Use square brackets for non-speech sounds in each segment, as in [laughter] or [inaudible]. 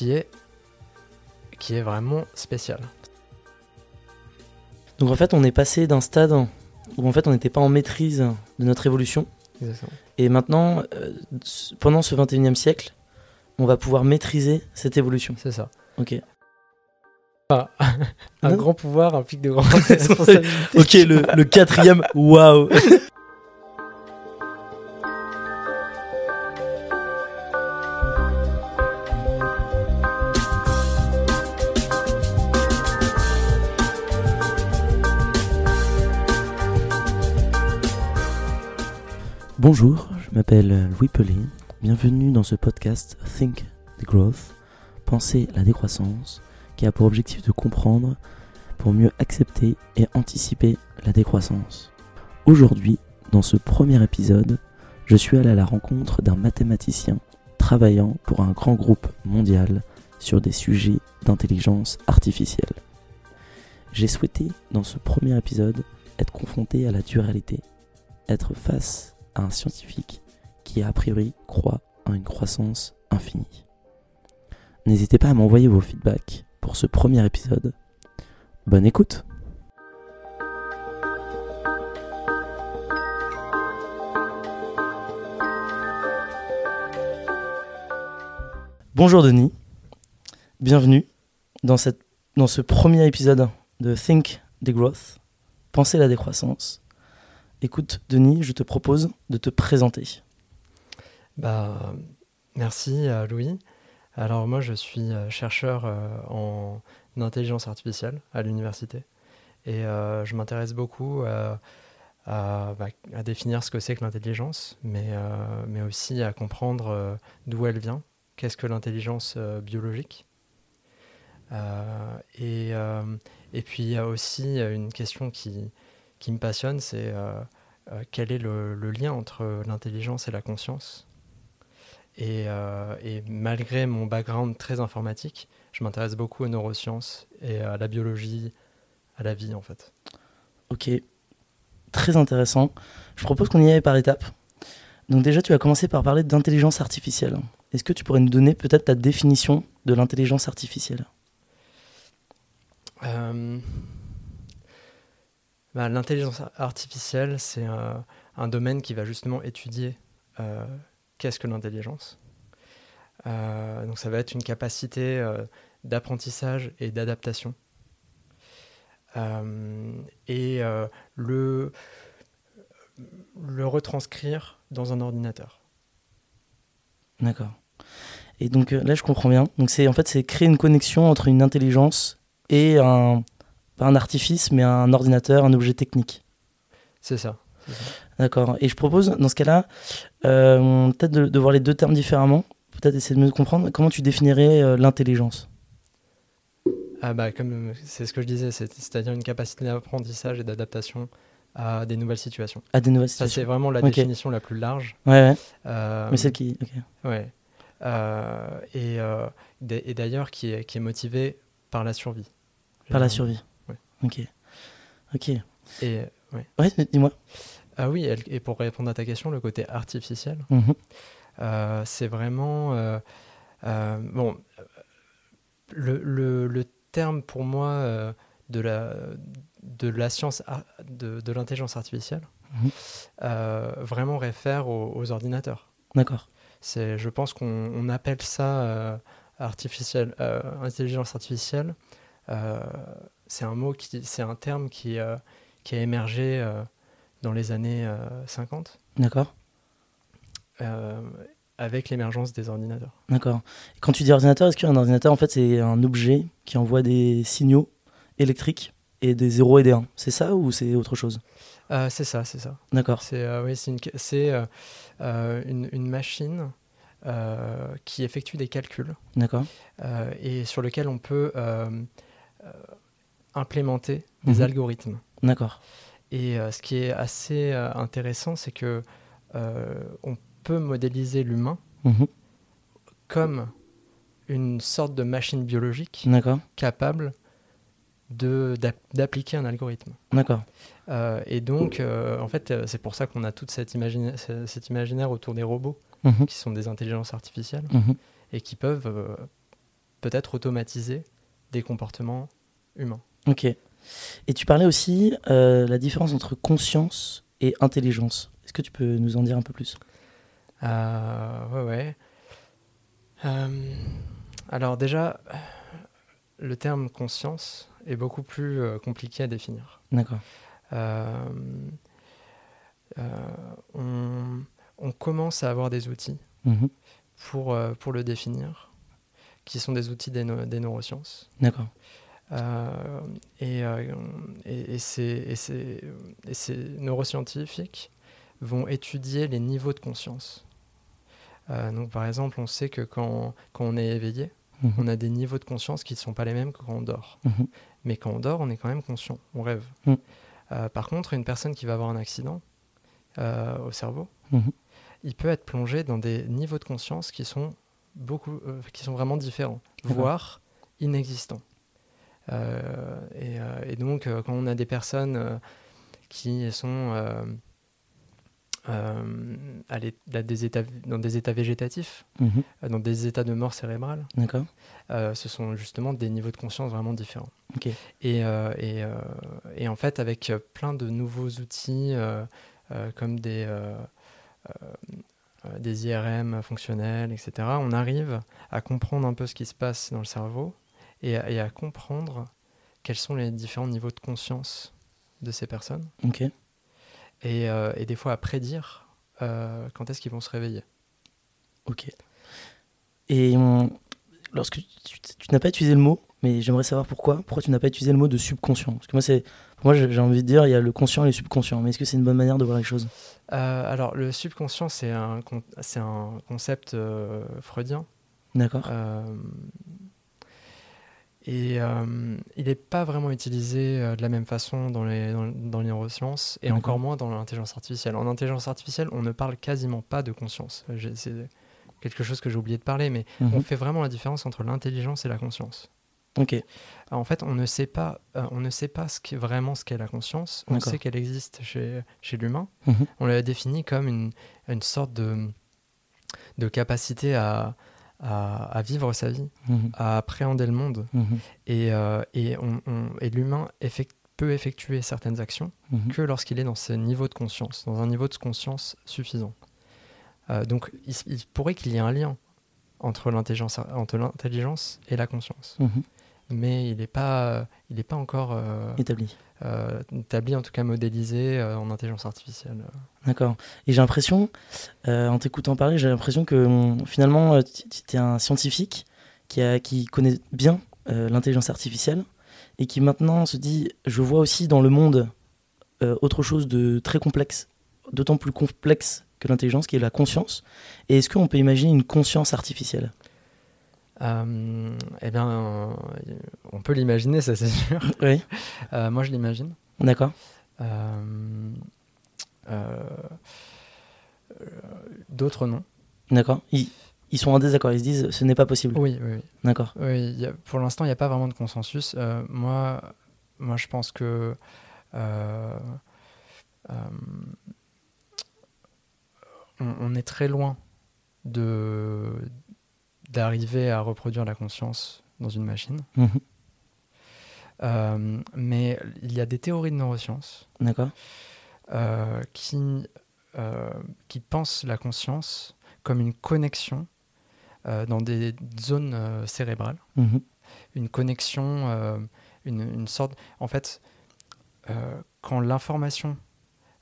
qui est, qui est vraiment spéciale. Donc en fait, on est passé d'un stade où en fait on n'était pas en maîtrise de notre évolution. Exactement. Et maintenant, euh, pendant ce 21e siècle, on va pouvoir maîtriser cette évolution. C'est ça. Ok. [laughs] Un Non. grand pouvoir implique de grandes [laughs] responsabilités. Ok, le, le quatrième, waouh [laughs] Bonjour, je m'appelle Louis Pelé. Bienvenue dans ce podcast Think the Growth, Penser la décroissance, qui a pour objectif de comprendre pour mieux accepter et anticiper la décroissance. Aujourd'hui, dans ce premier épisode, je suis allé à la rencontre d'un mathématicien travaillant pour un grand groupe mondial sur des sujets d'intelligence artificielle. J'ai souhaité, dans ce premier épisode, être confronté à la dualité, être face à un scientifique qui a priori croit en une croissance infinie. N'hésitez pas à m'envoyer vos feedbacks pour ce premier épisode. Bonne écoute Bonjour Denis, bienvenue dans, ce premier épisode de Think the Growth, Penser la décroissance. Écoute Denis, je te propose de te présenter. Bah, merci euh, Louis. Alors moi je suis euh, chercheur euh, en intelligence artificielle à l'université et je m'intéresse beaucoup à, bah, à définir ce que c'est que l'intelligence, mais, aussi à comprendre d'où elle vient, qu'est-ce que l'intelligence biologique. Et, et puis il y a aussi une question qui, qui me passionne, c'est euh, euh, quel est le, le lien entre l'intelligence et la conscience et, euh, et malgré mon background très informatique, je m'intéresse beaucoup aux neurosciences et à la biologie, à la vie en fait. Ok, très intéressant. Je propose qu'on y aille par étapes. Donc déjà, tu vas commencer par parler d'intelligence artificielle. Est-ce que tu pourrais nous donner peut-être ta définition de l'intelligence artificielle? Euh, bah, L'intelligence artificielle, c'est un, domaine qui va justement étudier euh, qu'est-ce que l'intelligence. Euh, donc ça va être une capacité euh, d'apprentissage et d'adaptation. Et le, le retranscrire dans un ordinateur. D'accord. Et donc là, je comprends bien. Donc c'est en fait, c'est créer une connexion entre une intelligence et un pas un artifice, mais un ordinateur, un objet technique. C'est ça. D'accord. Et je propose, dans ce cas-là, euh, peut-être de, de voir les deux termes différemment. Peut-être essayer de mieux comprendre. Comment tu définirais euh, l'intelligence? Ah bah, comme c'est ce que je disais, c'est- c'est-à-dire une capacité d'apprentissage et d'adaptation à des nouvelles situations. À des nouvelles Ça, c'est situations. vraiment la définition la plus large. Ouais, ouais. Euh, Mais celle qui. ok. ouais. Euh, et euh, d'ailleurs, qui est, qui est motivée par la survie. Par la Euh, survie. Ok. Ok. Et, ouais. Ouais, mais dis-moi. Ah oui, et pour répondre à ta question, le côté artificiel, Mhm. euh, c'est vraiment. euh, euh, bon, euh, le, le- le terme pour moi euh, de, la, de la science, de, de l'intelligence artificielle, Mhm. euh, vraiment réfère aux, aux ordinateurs. D'accord. C'est, je pense qu'on on appelle ça euh, artificiel, euh, intelligence artificielle. C'est un mot qui, c'est un terme qui, euh, qui a émergé euh, dans les années euh, 50 D'accord. euh, avec l'émergence des ordinateurs. D'accord. Quand tu dis ordinateur, est-ce qu'un ordinateur, en fait, c'est un objet qui envoie des signaux électriques et des 0 et des 1 C'est ça ou c'est autre chose? Euh, c'est ça, c'est ça. D'accord. C'est euh, oui, c'est une, c'est, euh, une, une machine qui effectue des calculs D'accord. et sur lequel on peut implémenter des Mhm. algorithmes. D'accord. Et euh, ce qui est assez euh, intéressant, c'est que euh, on peut modéliser l'humain Mhm. comme une sorte de machine biologique capable d'appliquer un algorithme. D'accord. Euh, et donc, euh, en fait, euh, c'est pour ça qu'on a tout cet, imagina- ce- cet imaginaire autour des robots, Mhm. qui sont des intelligences artificielles. Et qui peuvent peut-être automatiser des comportements humains. Ok. Et tu parlais aussi euh, la différence entre conscience et intelligence. Est-ce que tu peux nous en dire un peu plus? Euh, ouais, ouais. Euh, alors déjà, le terme conscience est beaucoup plus euh, compliqué à définir. D'accord. Euh, on, on commence à avoir des outils Mhm. pour, pour le définir, qui sont des outils des neurosciences. D'accord. Euh, et, euh, et, et ces, et ces- et ces neuroscientifiques vont étudier les niveaux de conscience. Euh, donc, par exemple, on sait que quand, quand on est éveillé, Mhm. on a des niveaux de conscience qui ne sont pas les mêmes que quand on dort. Mhm. Mais quand on dort, on est quand même conscient, on rêve. Mhm. Euh, par contre, une personne qui va avoir un accident euh, au cerveau, il peut être plongé dans des niveaux de conscience qui sont, beaucoup, euh, qui sont vraiment différents, voire inexistants. Euh, et, euh, et donc, euh, quand on a des personnes qui sont à l'é- à des états, dans des états végétatifs, Mhm. dans des états de mort cérébrale, ce sont justement des niveaux de conscience vraiment différents. Et, et, et en fait, avec plein de nouveaux outils comme des, euh, des IRM fonctionnels, etc., on arrive à comprendre un peu ce qui se passe dans le cerveau et, à- et à comprendre quels sont les différents niveaux de conscience de ces personnes Ok. et, euh, et des fois à prédire euh, quand est-ce qu'ils vont se réveiller. Ok. Et hum, lorsque tu, tu n'as pas utilisé le mot, mais j'aimerais savoir pourquoi. Pourquoi tu n'as pas utilisé le mot de subconscient? Parce que moi, c'est, pour moi, j'ai envie de dire, il y a le conscient et le subconscient. Mais est-ce que c'est une bonne manière de voir les choses? Euh, alors, le subconscient, c'est un, c'est un concept euh, freudien. D'accord. Euh, et euh, il n'est pas vraiment utilisé euh, de la même façon dans les, dans, dans les neurosciences et encore moins dans l'intelligence artificielle. En intelligence artificielle, on ne parle quasiment pas de conscience. C'est quelque chose que j'ai oublié de parler, mais Mhm. on fait vraiment la différence entre l'intelligence et la conscience. Ok. Alors, en fait, on ne sait pas, euh, on ne sait pas ce vraiment ce qu'est la conscience. On sait qu'elle existe chez, chez l'humain. Mhm. On l'a définie comme une, une sorte de, de capacité à, à, à vivre sa vie, Mhm. à appréhender le monde. Mhm. Et, euh, et, on- on- et l'humain effect- peut effectuer certaines actions Mhm. que lorsqu'il est dans ce niveau de conscience, dans un niveau de conscience suffisant. Euh, donc, il, il pourrait qu'il y ait un lien entre l'intelligence, et la conscience. Mais il n'est pas, il n'est pas encore euh, Établi. euh, établi, en tout cas modélisé euh, en intelligence artificielle. D'accord. Et j'ai l'impression, en t'écoutant parler, j'ai l'impression que finalement, tu es un scientifique qui, a, qui connaît bien l'intelligence artificielle et qui maintenant se dit, je vois aussi dans le monde autre chose de très complexe, d'autant plus complexe que l'intelligence, qui est la conscience. Et est-ce qu'on peut imaginer une conscience artificielle? Eh bien, euh, on peut l'imaginer, ça c'est sûr. [laughs] Oui. Euh, moi, je l'imagine. D'accord. Euh, euh, euh, D'autres non. D'accord. Ils, ils sont en désaccord, ils se disent, ce n'est pas possible. Oui, oui, oui. D'accord. Oui, a- pour l'instant, il n'y a pas vraiment de consensus. Euh, moi, moi, je pense que euh, euh, on, on est très loin de d'arriver à reproduire la conscience dans une machine. Mhm. Euh, mais il y a des théories de neurosciences euh, qui, euh, qui pensent la conscience comme une connexion dans des zones cérébrales Mhm. une connexion, une, une sorte... En fait, quand l'information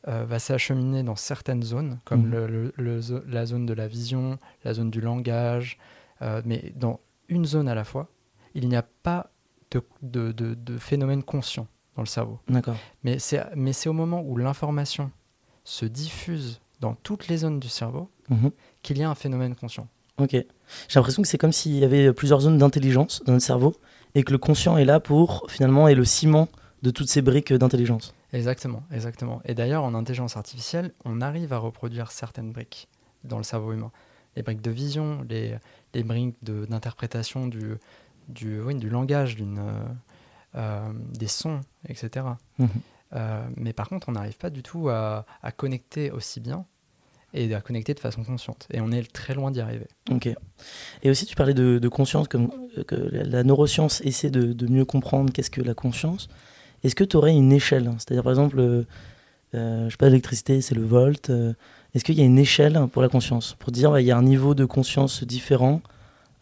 va s'acheminer dans certaines zones, comme Mhm. le- le- le zo- la zone de la vision, la zone du langage, euh, mais dans une zone à la fois, il n'y a pas de, de, de- de phénomène conscient dans le cerveau. D'accord. Mais c'est mais c'est au moment où l'information se diffuse dans toutes les zones du cerveau Mhm. qu'il y a un phénomène conscient. Ok. J'ai l'impression que c'est comme s'il y avait plusieurs zones d'intelligence dans notre cerveau et que le conscient est là pour finalement est le ciment de toutes ces briques d'intelligence. Exactement, exactement. Et d'ailleurs, en intelligence artificielle, on arrive à reproduire certaines briques dans le cerveau humain. Les briques de vision, les, les briques d'interprétation du, du, oui, du langage, d'une, euh, euh, des sons, etc. Mhm. Euh, mais par contre, on n'arrive pas du tout à, à connecter aussi bien et à connecter de façon consciente. Et on est très loin d'y arriver. Ok. Et aussi, tu parlais de, de conscience, que la neuroscience essaie de, de mieux comprendre qu'est-ce que la conscience. Est-ce que tu aurais une échelle? C'est-à-dire, par exemple, euh, je sais pas, l'électricité, c'est le volt. Est-ce qu'il y a une échelle pour la conscience Pour dire, bah, il y a un niveau de conscience différent.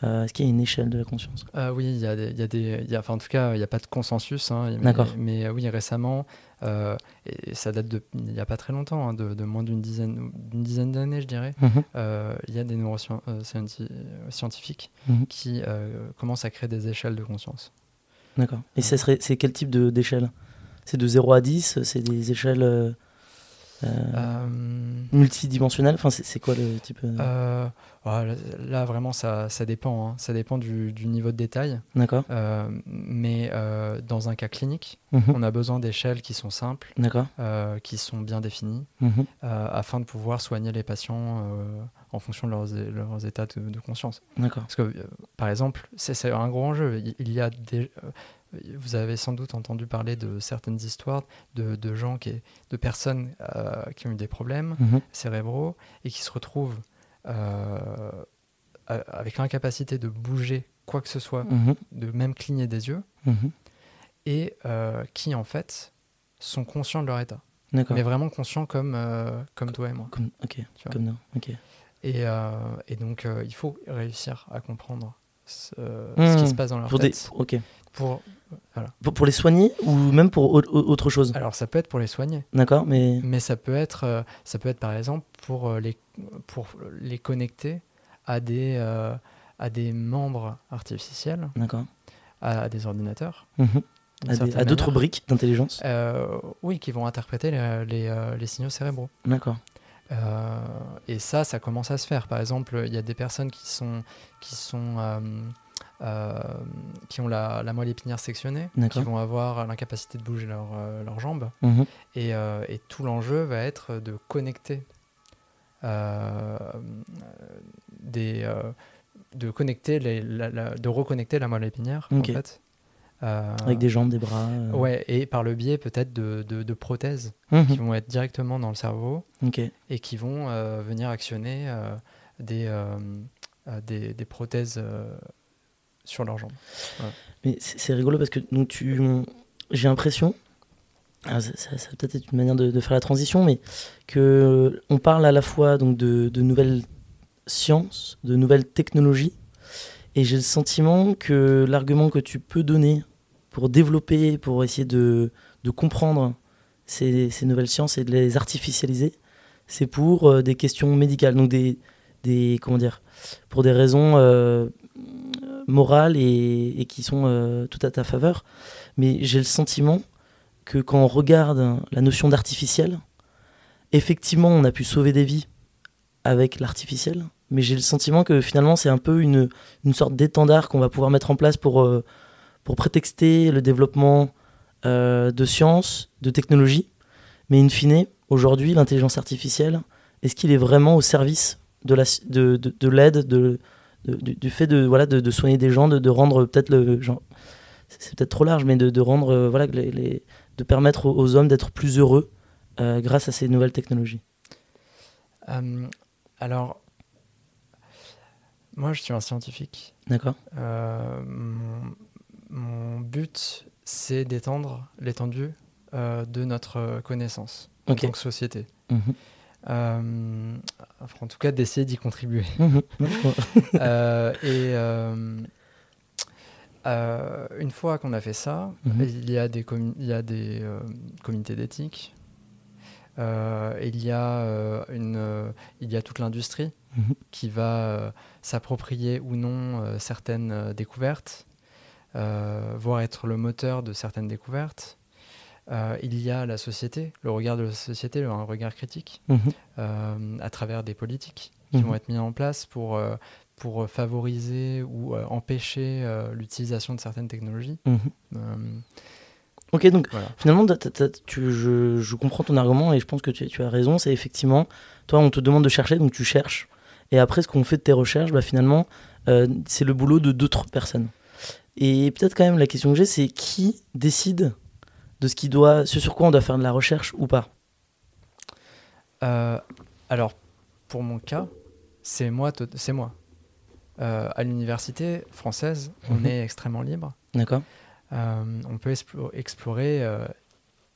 euh, Est-ce qu'il y a une échelle de la conscience? Euh, oui, il y a des, y a des, il y a- enfin en tout cas, il n'y a pas de consensus. hein, mais- D'accord. Mais, euh, oui, récemment, euh, et ça date de, il n'y a pas très longtemps, hein, de, de moins d'une dizaine, d'une dizaine d'années, je dirais. Mhm. il y a des neuroscientifiques scientifiques Mhm. qui commencent à créer des échelles de conscience. D'accord. Et ça serait, c'est quel type d'échelle? C'est de 0 à 10 C'est des échelles euh, euh, multidimensionnelles Enfin, c'est quoi le type euh, là, vraiment, ça, ça dépend. hein. Ça dépend du, du niveau de détail. D'accord. Mais dans un cas clinique, Mhm. on a besoin d'échelles qui sont simples, qui sont bien définies, Mhm. afin de pouvoir soigner les patients en fonction de leurs, états de, de conscience. D'accord. Parce que, euh, par exemple, c'est c'est un gros enjeu. Il, il y a des, euh, vous avez sans doute entendu parler de certaines histoires de, de gens qui, de personnes euh, qui ont eu des problèmes Mhm. cérébraux et qui se retrouvent euh, avec l'incapacité de bouger quoi que ce soit, Mhm. de même cligner des yeux, Mhm. et euh, qui en fait sont conscients de leur état, mais vraiment conscients comme, comme toi et moi. Comme, ok. Comme non. Ok. Et, et donc il faut réussir à comprendre ce, ce qui se passe dans leur Pour des. tête. Ok. Pour... Pour, pour les soigner ou même pour au- au- autre chose? Alors ça peut être pour les soigner, D'accord. Mais. mais ça peut être, euh, ça peut être par exemple pour, euh, les, pour les connecter à des, euh, à des membres artificiels, D'accord. à, à des ordinateurs. Mhm. À, d'autres briques d'intelligence. Oui, qui vont interpréter les, les, les signaux cérébraux. D'accord. Et ça, ça commence à se faire. Par exemple, il y a des personnes qui sont qui sont euh, qui ont la, la moelle épinière sectionnée, qui vont avoir l'incapacité de bouger leur, euh, leurs jambes. Mhm. Et, euh, et tout l'enjeu va être de connecter des de connecter les, la- la- de reconnecter la moelle épinière Ok. en fait. Euh, Avec des jambes, des bras. euh. ouais et par le biais peut-être de, de, de prothèses Mhm. qui vont être directement dans le cerveau et qui vont euh, venir actionner des, des, des prothèses sur leurs jambes. Mais c'est rigolo parce que donc tu, j'ai l'impression, ah, ça, ça- ça va peut-être être une manière de, de faire la transition, mais que on parle à la fois donc de, de nouvelles sciences, de nouvelles technologies, et j'ai le sentiment que l'argument que tu peux donner pour développer, pour essayer de, de comprendre ces, ces nouvelles sciences et de les artificialiser, c'est pour euh, des questions médicales, donc des, des comment dire, pour des raisons euh, morales et, qui sont euh, tout à ta faveur. Mais j'ai le sentiment que quand on regarde la notion d'artificiel, effectivement, on a pu sauver des vies avec l'artificiel, mais j'ai le sentiment que finalement, c'est un peu une, une sorte d'étendard qu'on va pouvoir mettre en place pour, euh, pour prétexter le développement euh, de sciences, de technologies. Mais in fine, aujourd'hui, l'intelligence artificielle, est-ce qu'il est vraiment au service de la- de, de, de l'aide, de, du, du fait de, voilà, de, de soigner des gens, de, de rendre peut-être le. Genre, c'est peut-être trop large, mais de, de rendre. euh, voilà, les, les- de permettre aux, aux hommes d'être plus heureux euh, grâce à ces nouvelles technologies. Euh, alors, moi je suis un scientifique. D'accord mon, mon but c'est d'étendre l'étendue de notre connaissance en tant que société. Mhm. Euh, enfin, en tout cas d'essayer d'y contribuer. [laughs] Mhm. Euh, et euh, une fois qu'on a fait ça, Mhm. il y a des, il y a des comités d'éthique. Euh, il, y a, euh, une, euh, il y a toute l'industrie Mhm. qui va s'approprier ou non certaines découvertes, voire être le moteur de certaines découvertes. Euh, il y a la société, le regard de la société, un regard critique Mhm. euh, à travers des politiques qui Mhm. vont être mises en place pour, euh, pour favoriser ou empêcher l'utilisation de certaines technologies. Mhm. Ok, donc voilà. finalement, tu- je, je comprends ton argument et je pense que tu, tu as raison. C'est effectivement, toi, on te demande de chercher, donc tu cherches. Et après, ce qu'on fait de tes recherches, bah, finalement, c'est le boulot de d'autres personnes. Et peut-être quand même la question que j'ai, c'est qui décide de ce qui doit, ce sur quoi on doit faire de la recherche ou pas Euh, alors, pour mon cas, c'est moi. C'est moi. Euh, à l'université française, on Mhm. est extrêmement libre. D'accord. Euh, on peut explo- explorer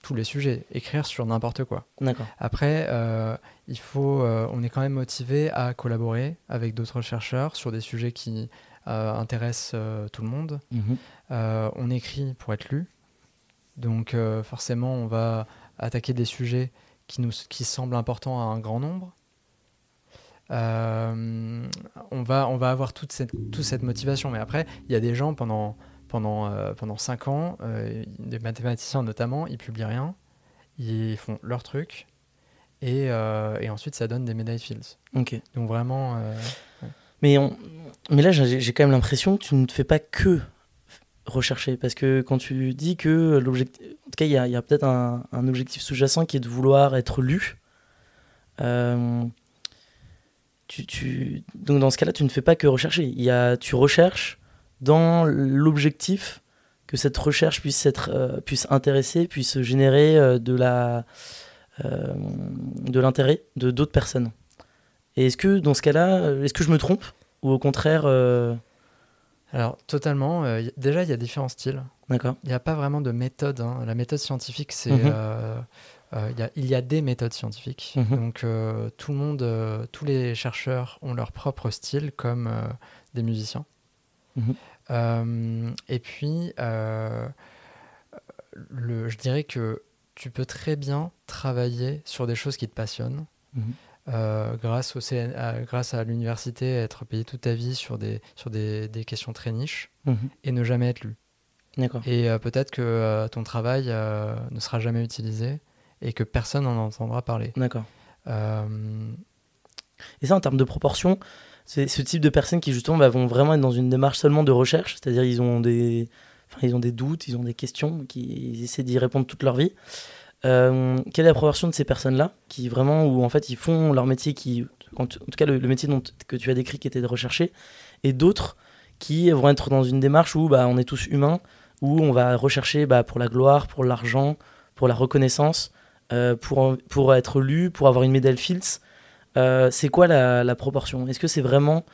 tous les sujets, écrire sur n'importe quoi. D'accord. Après, euh, il faut, euh, on est quand même motivé à collaborer avec d'autres chercheurs sur des sujets qui euh, intéressent tout le monde. Mhm. On écrit pour être lu, donc euh, forcément, on va attaquer des sujets qui nous qui semblent importants à un grand nombre. Euh, on va on va avoir toute cette toute cette motivation, mais après, il y a des gens pendant pendant euh, pendant cinq ans, des mathématiciens notamment, ils publient rien, ils font leur truc. Et, et ensuite, ça donne des médailles Fields. Ok. Donc vraiment, Mais, on... mais là, j'ai j'ai quand même l'impression que tu ne fais pas que rechercher. Parce que quand tu dis que l'objectif. En tout cas, il y a, a peut-être un, objectif sous-jacent qui est de vouloir être lu. Euh, tu, tu... Donc, dans ce cas-là, tu ne fais pas que rechercher. Il y a... Tu recherches dans l'objectif que cette recherche puisse, être, euh, puisse intéresser, puisse générer euh, de de l'intérêt de d'autres personnes. Et est-ce que dans ce cas-là, est-ce que je me trompe Ou au contraire, alors totalement. euh, y- déjà, il y a différents styles. d'accord Il n'y a pas vraiment de méthode. hein. La méthode scientifique, c'est. Mhm. euh, euh, il y a- il y a des méthodes scientifiques. Mhm. Donc, euh, tout le monde, euh, tous les chercheurs ont leur propre style, comme euh, des musiciens. Mhm. Euh, et puis, euh, le, je dirais que tu peux très bien travailler sur des choses qui te passionnent. Mhm. Euh, grâce, au CN à, grâce à l'université, être payé toute ta vie sur des, sur des, des questions très niches Mhm. et ne jamais être lu. Et euh, peut-être que euh, ton travail ne sera jamais utilisé et que personne n'en entendra parler. D'accord. Et ça, en termes de proportion, c'est ce type de personnes qui justement bah, vont vraiment être dans une démarche seulement de recherche, c'est-à-dire ils ont des, enfin, ils ont des doutes, ils ont des questions, qui ils essaient d'y répondre toute leur vie. Euh, quelle est la proportion de ces personnes-là qui vraiment, où en fait ils font leur métier, qui, en tout cas le, métier dont, que tu as décrit qui était de rechercher, et d'autres qui vont être dans une démarche où bah, on est tous humains, où on va rechercher bah, pour la gloire, pour l'argent, pour la reconnaissance, euh, pour, pour être lu, pour avoir une médaille Fields. Euh, c'est quoi la, la proportion? Est-ce que c'est vraiment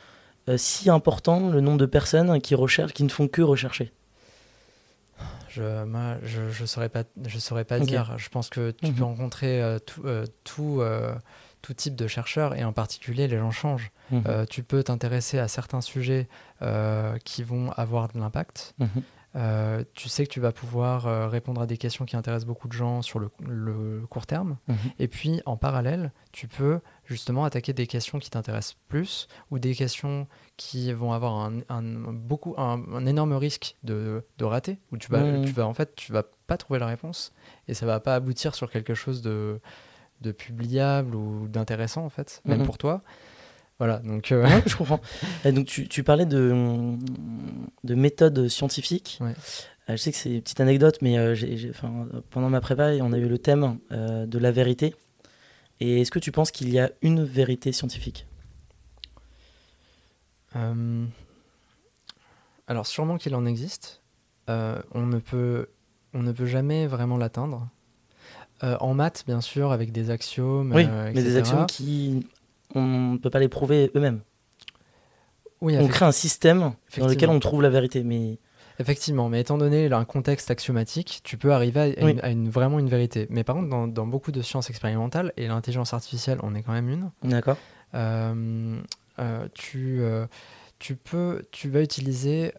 si important le nombre de personnes qui recherchent, qui ne font que rechercher? Je moi, je, je saurais pas, je saurais pas dire. Je pense que tu Mhm. peux rencontrer euh, tout, euh, tout, euh, tout type de chercheurs et en particulier les gens changent. Euh, tu peux t'intéresser à certains sujets qui vont avoir de l'impact. Mhm. Euh, tu sais que tu vas pouvoir euh, répondre à des questions qui intéressent beaucoup de gens sur le, le court terme. Mhm. Et puis, en parallèle, tu peux justement attaquer des questions qui t'intéressent plus ou des questions qui vont avoir un, un- beaucoup, un, un énorme risque de, de rater, où tu vas, Mhm. tu vas, en fait, tu vas pas trouver la réponse et ça va pas aboutir sur quelque chose de, de publiable ou d'intéressant, en fait, même Mhm. pour toi. Voilà, donc... euh, Ouais, [laughs] je comprends. Donc tu, tu parlais de, de méthodes scientifiques. Ouais. Euh, je sais que c'est une petite anecdote, mais euh, enfin, pendant ma prépa, on a eu le thème euh, de la vérité. Et est-ce que tu penses qu'il y a une vérité scientifique? Alors sûrement qu'il en existe. On, ne peut, on ne peut jamais vraiment l'atteindre. Euh, en maths, bien sûr, avec des axiomes. Oui, euh, mais des axiomes qui on ne peut pas les prouver eux-mêmes. Oui, On crée un système dans lequel on trouve la vérité, mais effectivement. Mais étant donné un contexte axiomatique, tu peux arriver à, à Oui. une, à une- vraiment une vérité. Mais par contre, dans, dans beaucoup de sciences expérimentales, et l'intelligence artificielle en est quand même une, d'accord. euh, euh, tu, euh, tu, peux, tu vas utiliser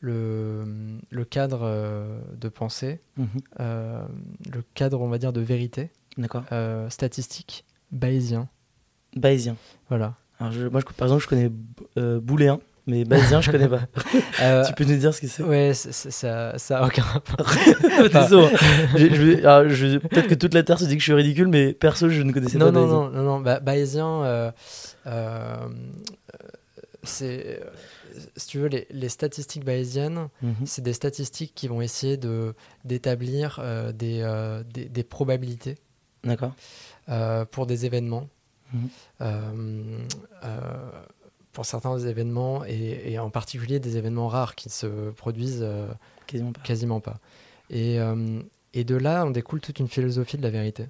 le, le cadre de pensée Mhm. le cadre, on va dire, de vérité statistique bayésien. Bayésien. Voilà. Alors je- moi, je- par exemple, je connais euh, booléen, mais bayésien, je connais pas. [laughs] Euh, tu peux nous dire ce que c'est? ouais, c'est- ça, ça a aucun rapport. [laughs] Désolé. [laughs] Peut-être que toute la Terre se dit que je suis ridicule, mais perso, je ne connaissais non, pas non, bayésien. non, non, non, bah, bayésien, euh, euh, c'est, si tu veux, les, les statistiques bayésiennes, Mhm. c'est des statistiques qui vont essayer de d'établir euh, des, euh, des, des probabilités D'accord. euh, pour des événements. Euh, euh, pour certains événements et, et en particulier des événements rares qui se produisent euh, Quasiment pas. quasiment pas. Et, et de là, on découle toute une philosophie de la vérité.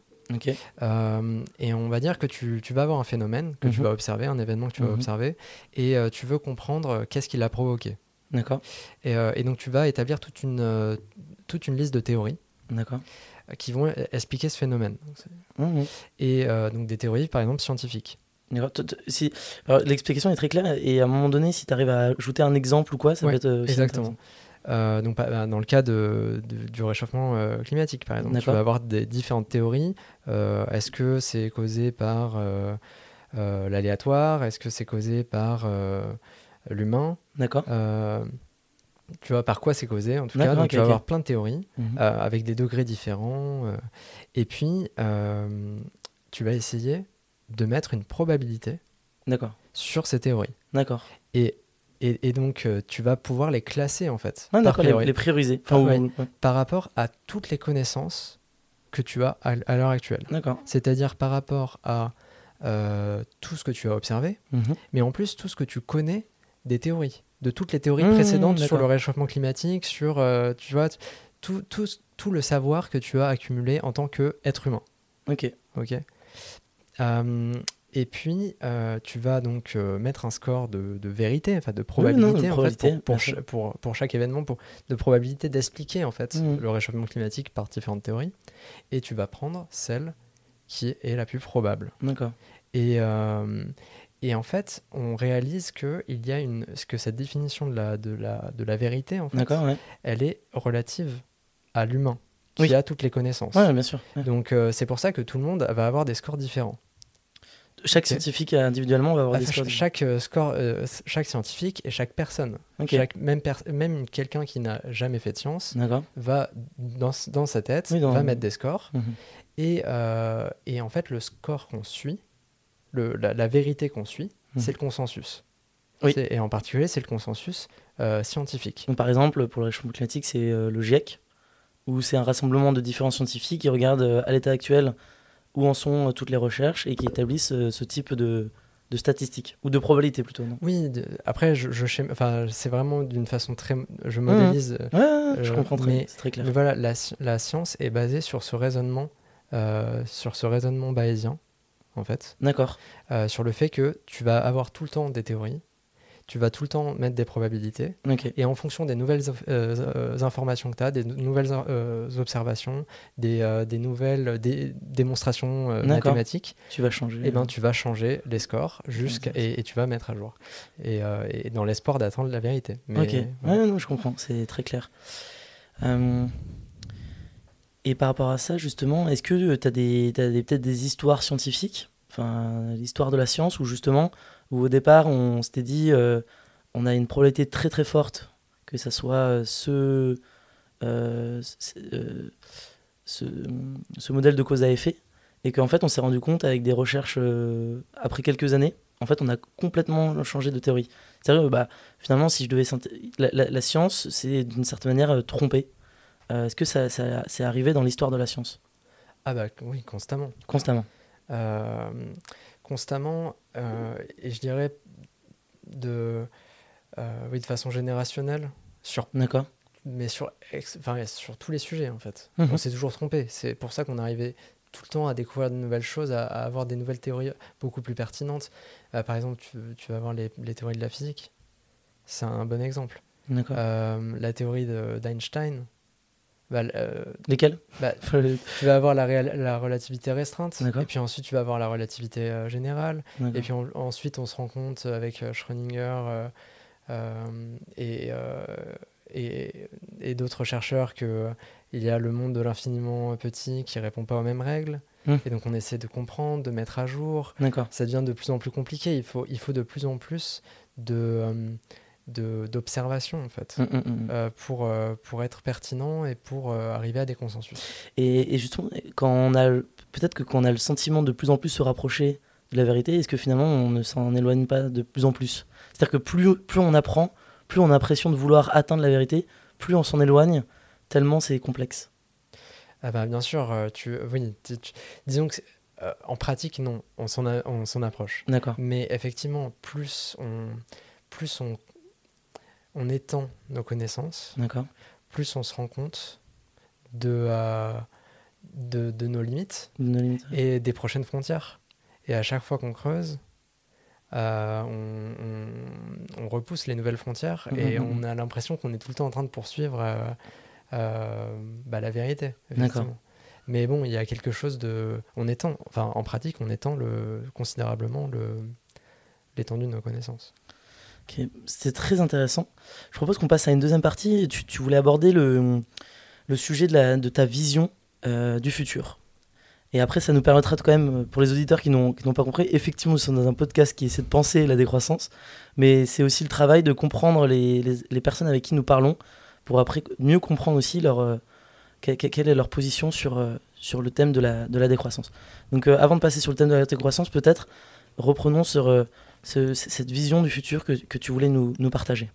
Euh, et on va dire que tu, tu vas avoir un phénomène que tu Mhm. vas observer, un événement que tu vas Mhm. observer, et euh, tu veux comprendre euh, qu'est-ce qui l'a provoqué. D'accord. Et, et donc tu vas établir toute une, toute une liste de théories D'accord. Euh, qui vont e- expliquer ce phénomène. C'est- Mhm. Et euh, donc des théories, par exemple, scientifiques. Si... L'explication est très claire et à un moment donné, si tu arrives à ajouter un exemple ou quoi, ça Ouais, peut être euh, Exactement. Euh, donc, bah, dans le cas de, de- du réchauffement euh, climatique, par exemple, tu vas avoir des différentes théories. Euh, Est-ce que c'est causé par euh, euh, l'aléatoire? Est-ce que c'est causé par euh, l'humain? D'accord. Tu vois, par quoi c'est causé En tout cas, donc tu vas avoir plein de théories Mhm. euh, avec des degrés différents. euh, et puis, euh, tu vas essayer de mettre une probabilité sur ces théories. D'accord. Et, et, et donc, tu vas pouvoir les classer, en fait, Ah, par les, les prioriser. Enfin, ou- ouais. ouais. par rapport à toutes les connaissances que tu as à, à l'heure actuelle. D'accord. C'est-à-dire par rapport à tout ce que tu as observé, Mhm. mais en plus tout ce que tu connais des théories, de toutes les théories Mmh, précédentes sur le réchauffement climatique, sur euh, tu vois, tout, tout, tout le savoir que tu as accumulé en tant qu'être humain. Ok. ok Euh, et puis, euh, tu vas donc mettre un score de, de vérité, enfin de probabilité, en probabilité, fait, pour, pour, pour, pour chaque événement, pour, de probabilité d'expliquer en fait Mhm. le réchauffement climatique par différentes théories. Et tu vas prendre celle qui est la plus probable. D'accord. Et, euh, et en fait, on réalise que il y a une, que cette définition de la, de la, de la vérité, en fait, ouais. elle est relative à l'humain qui Oui. a toutes les connaissances. Ouais, bien sûr. ouais. Donc euh, c'est pour ça que tout le monde va avoir des scores différents. Chaque scientifique individuellement va avoir Ah, des scores. chaque euh, score, euh, chaque scientifique et chaque personne, chaque, même, même quelqu'un qui n'a jamais fait de science va dans, dans sa tête Oui, dans- va mettre des scores Mhm. et, et en fait le score qu'on suit, le, la, la vérité qu'on suit, Mhm. c'est le consensus. Oui. Et en particulier c'est le consensus euh, scientifique. Donc, par exemple, pour le réchauffement climatique, c'est euh, le GIEC, où c'est un rassemblement de différents scientifiques qui regardent euh, à l'état actuel où en sont toutes les recherches et qui établissent ce type de, de statistiques, ou de probabilités plutôt, non? Oui, de- après je, je enfin c'est vraiment d'une façon très, je modélise. Ouais, ouais, je Euh, comprends très mais- très clair. Mais voilà, la science est basée sur ce raisonnement, euh, sur ce raisonnement bayésien, en fait, D'accord. euh, sur le fait que tu vas avoir tout le temps des théories, tu vas tout le temps mettre des probabilités, et en fonction des nouvelles euh, euh, informations que tu as, des nou- nouvelles euh, observations, des, euh, des nouvelles dé- démonstrations mathématiques, Tu vas changer. et ben tu vas changer les scores jusqu'à et, et tu vas mettre à jour. Et, et dans l'espoir d'attendre la vérité. Mais, ok. voilà. Non, je comprends, c'est très clair. Euh, Et par rapport à ça, justement, est-ce que tu as, des, des, peut-être des histoires scientifiques, enfin, l'histoire de la science, où justement, où au départ, on s'était dit, euh, on a une probabilité très très forte que ça soit euh, ce, euh, euh, ce, ce modèle de cause à effet, et qu'en fait, on s'est rendu compte avec des recherches euh, après quelques années, en fait, on a complètement changé de théorie. C'est-à-dire, bah, finalement, si je devais la, science, c'est d'une certaine manière euh, trompé. Euh, Est-ce que ça, ça- c'est arrivé dans l'histoire de la science Ah bah oui, constamment. Constamment. Euh, constamment, euh, et je dirais de, oui, de façon générationnelle, sur, D'accord mais sur, ex- enfin, sur tous les sujets en fait. Mhm. On s'est toujours trompé. C'est pour ça qu'on arrivait tout le temps à découvrir de nouvelles choses, à, à avoir des nouvelles théories beaucoup plus pertinentes. Par exemple, tu, tu vas voir les, les théories de la physique. C'est un bon exemple. D'accord. Euh, la théorie de- d'Einstein. Bah, euh, Lesquels bah, [laughs] tu vas avoir la, relativité restreinte, et puis ensuite tu vas avoir la relativité euh, générale, et puis on- ensuite, on se rend compte avec euh, Schrödinger et, et, et d'autres chercheurs que euh, il y a le monde de l'infiniment petit qui répond pas aux mêmes règles. Hmm. Et donc on essaie de comprendre, de mettre à jour. Ça devient de plus en plus compliqué. Il faut, il faut de plus en plus de- d'observation en fait. Mm, mm, mm. euh, pour, euh, pour être pertinent et pour euh, arriver à des consensus. Et, et justement, quand on a peut-être que quand on a le sentiment de plus en plus se rapprocher de la vérité, est-ce que finalement on ne s'en éloigne pas de plus en plus? C'est-à-dire que plus, plus on apprend, plus on a l'impression de vouloir atteindre la vérité, plus on s'en éloigne, tellement c'est complexe. Ah bah, bien sûr, tu, oui, tu- tu- disons que en pratique, non, on s'en, a- on s'en approche. D'accord. Mais effectivement, plus on, plus on, on étend nos connaissances, plus on se rend compte de, euh, de, de nos limites De nos limites. et des prochaines frontières. Et à chaque fois qu'on creuse, euh, on, on- on repousse les nouvelles frontières et Mhm, mhm. on a l'impression qu'on est tout le temps en train de poursuivre euh, euh, bah, la vérité. Mais bon, il y a quelque chose de. On étend, enfin, en pratique, on étend le, considérablement le, l'étendue de nos connaissances. C'est très intéressant. Je propose qu'on passe à une deuxième partie. Tu, voulais aborder le, le sujet de, ta vision euh, du futur. Et après, ça nous permettra de quand même, pour les auditeurs qui n'ont pas compris, effectivement, nous sommes dans un podcast qui essaie de penser la décroissance, mais c'est aussi le travail de comprendre les, les- personnes avec qui nous parlons, pour après mieux comprendre aussi leur, euh, que- que- quelle est leur position sur, euh, sur le thème de la, de la décroissance. Donc euh, avant de passer sur le thème de la décroissance, peut-être reprenons sur euh, ce- cette vision du futur que, tu voulais nous partager.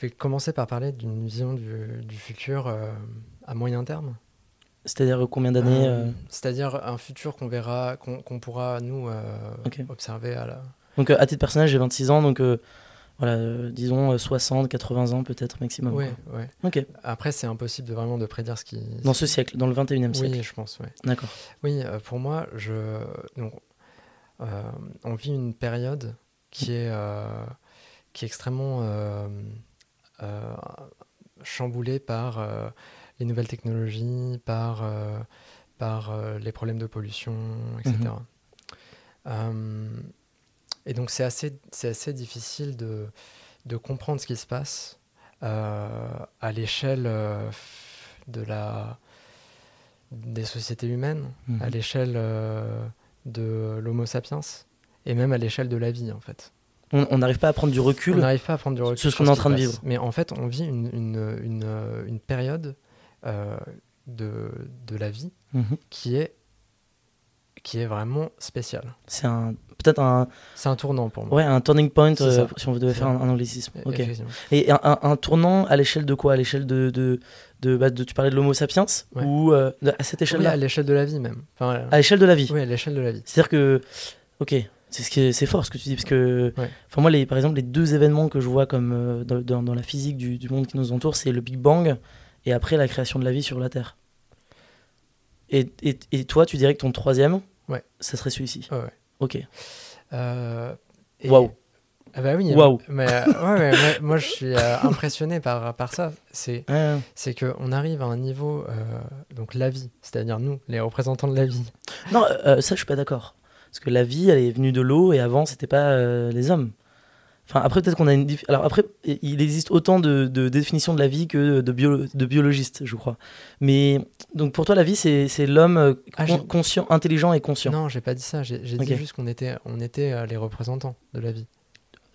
Je vais commencer par parler d'une vision du, du futur euh, à moyen terme. C'est-à-dire combien d'années Euh, euh, C'est-à-dire un futur qu'on verra, qu'on pourra nous observer à la. Donc à titre personnel, j'ai 26 ans, donc voilà, disons euh, 60, 80 ans peut-être maximum. Quoi. ouais. Ok, Après, c'est impossible de vraiment de prédire ce qui. dans ce siècle, dans le 21e siècle. Oui, je pense, ouais. D'accord. Oui, pour moi, je, donc, on vit une période qui est, qui est extrêmement euh, chamboulée par euh, les nouvelles technologies, par, euh, par les problèmes de pollution, etc. Mhm. Euh, et donc, c'est assez, c'est assez difficile de, de comprendre ce qui se passe à l'échelle de la, des sociétés humaines à l'échelle euh, de l'Homo sapiens et même à l'échelle de la vie en fait. On n'arrive pas à prendre du On recul. n'arrive pas à prendre du recul. sur ce qu'on est en train de vivre. Mais en fait, on vit une, une, une, une période euh, de, de la vie Mhm. qui est, qui est vraiment spéciale. C'est un peut-être un C'est un tournant pour moi. ouais un turning point euh, si on devait faire un, un anglicisme. Ok. Et un, un- un tournant à l'échelle de quoi? À l'échelle de de, de, bah, de- tu parlais de l'Homo sapiens Ouais. ou euh, à cette Oui, échelle-là? à l'échelle de la vie même. Enfin, À l'échelle de la vie. oui, à l'échelle de la vie. C'est-à-dire que, ok, c'est ce qui est- c'est fort ce que tu dis, parce que, Ouais. enfin moi, les, par exemple, les deux événements que je vois comme euh, dans, dans- la physique du, du monde qui nous entoure, c'est le Big Bang et après la création de la vie sur la Terre. Et, et, et toi, tu dirais que ton troisième, Ouais. ça serait celui-ci. Ouais, ouais. Ok. Euh, Waouh. Ah bah oui. Waouh. Mais euh, ouais, ouais, moi, moi, je suis euh, impressionné par, par ça. C'est Ah, c'est qu'on arrive à un niveau, euh, donc la vie, c'est-à-dire nous, les représentants de la vie. non, ça, je suis pas d'accord. Parce que la vie, elle est venue de l'eau et avant, c'était pas euh, les hommes. Enfin, après, peut-être qu'on a une. Alors, après, il existe autant de, de définitions de la vie que de, bio- de biologistes, je crois. Mais, donc, pour toi, la vie, c'est l'homme euh, Ah, con- conscient, intelligent et conscient. Non, j'ai pas dit ça. J'ai dit juste qu'on était, on était euh, les représentants de la vie.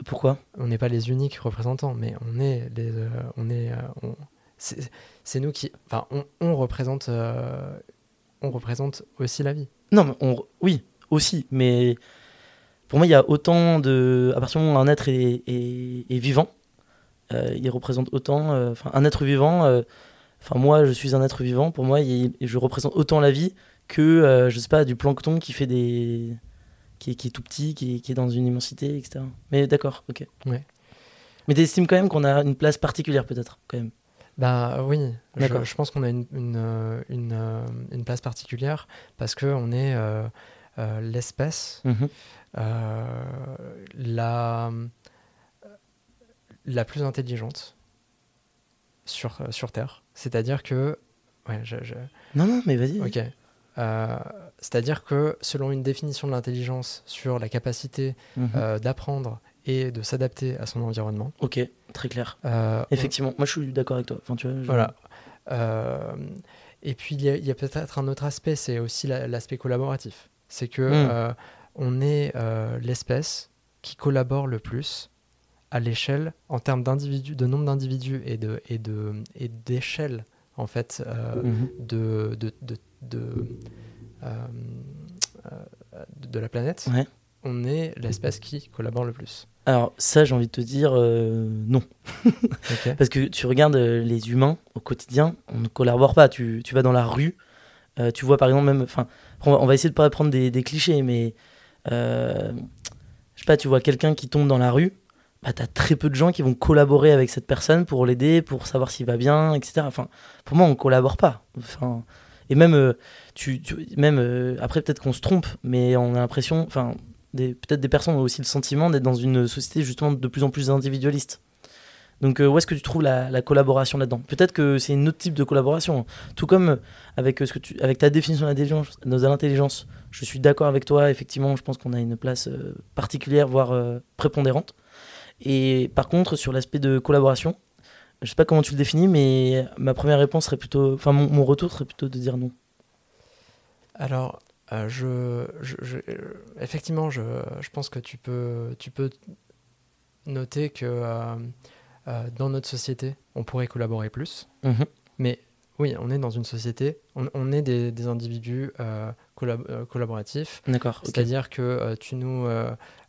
Pourquoi? On n'est pas les uniques représentants, mais on est les, euh, on est, on- c'est nous qui, enfin, on, on représente, on représente aussi la vie. Non, mais on, oui, aussi. Mais pour moi, il y a autant de. À partir du moment où un être est, est- est vivant, euh, il représente autant. euh, Enfin, un être vivant. euh, Enfin, moi, je suis un être vivant. Pour moi, il- je représente autant la vie que, je sais pas, du plancton qui fait des. qui est, qui est tout petit, qui est, qui est dans une immensité, etc. Mais d'accord, ok. Ouais. Mais tu estimes quand même qu'on a une place particulière, peut-être, quand même. Bah oui, je, pense qu'on a une, une, une, une place particulière parce que on est euh, euh, l'espèce Mhm. euh, la, la plus intelligente sur, euh, sur Terre. C'est-à-dire que. Ouais, je- je- Non, non, mais vas-y. ok. Euh, C'est-à-dire que selon une définition de l'intelligence sur la capacité Mhm. euh, d'apprendre et de s'adapter à son environnement, Ok, très clair. euh, on- Effectivement, moi, je suis d'accord avec toi. Enfin, tu vois, je- Voilà. Et puis il y a, peut-être un autre aspect, c'est aussi la- l'aspect collaboratif. C'est que Mm. euh, on est euh, l'espèce qui collabore le plus à l'échelle en termes d'individus, de nombre d'individus et de et de et d'échelle en fait euh, Mhm. de de de, de, euh, de la planète. Ouais. On est l'espèce qui collabore le plus. Alors ça, j'ai envie de te dire euh, non. [laughs] Parce que tu regardes les humains au quotidien, on ne collabore pas. Tu, tu vas dans la rue, euh, tu vois par exemple même... Enfin, on va, essayer de pas prendre des, clichés, mais... euh, je sais pas, tu vois quelqu'un qui tombe dans la rue, bah, tu as très peu de gens qui vont collaborer avec cette personne pour l'aider, pour savoir s'il va bien, etc. Enfin, pour moi, on collabore pas. Enfin, et même, euh, tu, tu- même après, peut-être qu'on se trompe, mais on a l'impression... Enfin, peut-être des personnes ont aussi le sentiment d'être dans une société justement de plus en plus individualiste. Donc euh, où est-ce que tu trouves la, la collaboration là-dedans? Peut-être que c'est un autre type de collaboration. Tout comme avec, euh, ce que tu, avec ta définition de l'intelligence, je suis d'accord avec toi. Effectivement, je pense qu'on a une place euh, particulière, voire prépondérante. Et par contre, sur l'aspect de collaboration, je sais pas comment tu le définis, mais ma première réponse serait plutôt... Enfin, mon, retour serait plutôt de dire non. Alors, je, je- effectivement, je, je pense que tu peux, tu peux noter que euh, dans notre société, on pourrait collaborer plus. Mhm. Mais oui, on est dans une société, on, on est des, des individus euh, collab- euh, collaboratifs. D'accord. C'est-à-dire que euh, tu nous,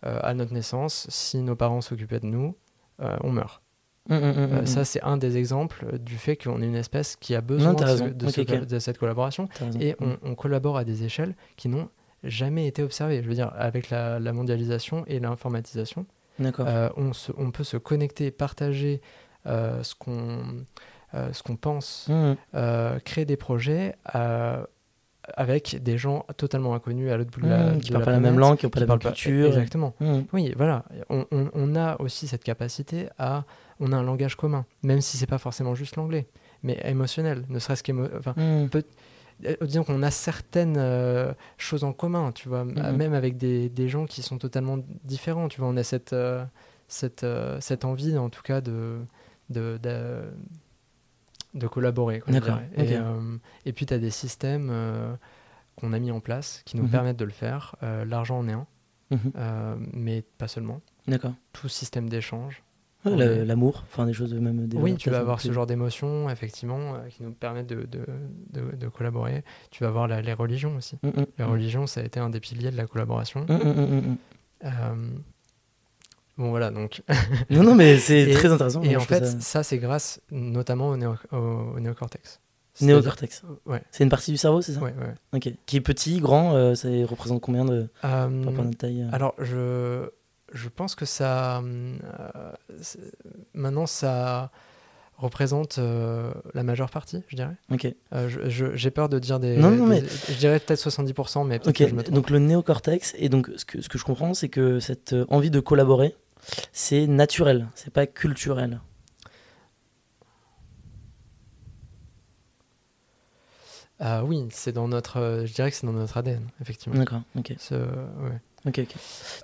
à notre naissance, si nos parents s'occupaient de nous, on meurt. Euh, mm. Ça, c'est un des exemples du fait qu'on est une espèce qui a besoin de, ce- raison. de Ok, ce- ok. de cette collaboration. Et on, on collabore à des échelles qui n'ont jamais été observées. Je veux dire, avec la, la mondialisation et l'informatisation, on, se- on peut se connecter, partager euh, ce qu'on euh, ce qu'on pense, Mm, mm. euh, créer des projets euh, avec des gens totalement inconnus à l'autre bout de la, Mm, de qui parlent pas la même langue, qui ont pas la même pas- culture. Exactement. Mm. Oui, voilà. On, on- on a aussi cette capacité à. On a un langage commun, même si c'est pas forcément juste l'anglais, mais émotionnel, ne serait-ce qu'émo. Enfin. Euh, disons qu'on a certaines euh, choses en commun, tu vois, Mhm. même avec des, des gens qui sont totalement différents, tu vois, on a cette, euh, cette, euh, cette envie, en tout cas, de, de, de, de collaborer. quoi. Et, puis, tu as des systèmes qu'on a mis en place qui nous Mhm. permettent de le faire. L'argent en est un, Mhm. mais pas seulement. D'accord. Tout système d'échange. Ouais, L'amour, enfin des choses même des Oui, tu vas avoir ce genre d'émotions, effectivement, euh, qui nous permettent de, de, de- de collaborer. Tu vas avoir la- les religions aussi. Mm, mm, Les mm. religions, ça a été un des piliers de la collaboration. Euh, bon, voilà, donc. [laughs] Non, non, mais c'est très intéressant. Et en fait, ça- ça, c'est grâce notamment au, néo- au- au néocortex. Néocortex. Ouais, C'est une partie du cerveau, c'est ça ouais, ouais. Ok. Qui est petit, grand, euh, ça représente combien de Euh, taille euh alors, je, je pense que ça. euh, c'est- maintenant, ça représente euh, la majeure partie, je dirais. Ok. Euh, J'ai peur de dire des. Non, non, des- mais- Je dirais peut-être 70%, mais peut-être que je me trompe. Donc le néocortex et donc ce que ce que je comprends, c'est que cette euh, envie de collaborer, c'est naturel, c'est pas culturel. Ah oui, c'est dans notre, euh, je dirais que c'est dans notre ADN, effectivement. D'accord, ok. Ce- ouais. Ok, ok.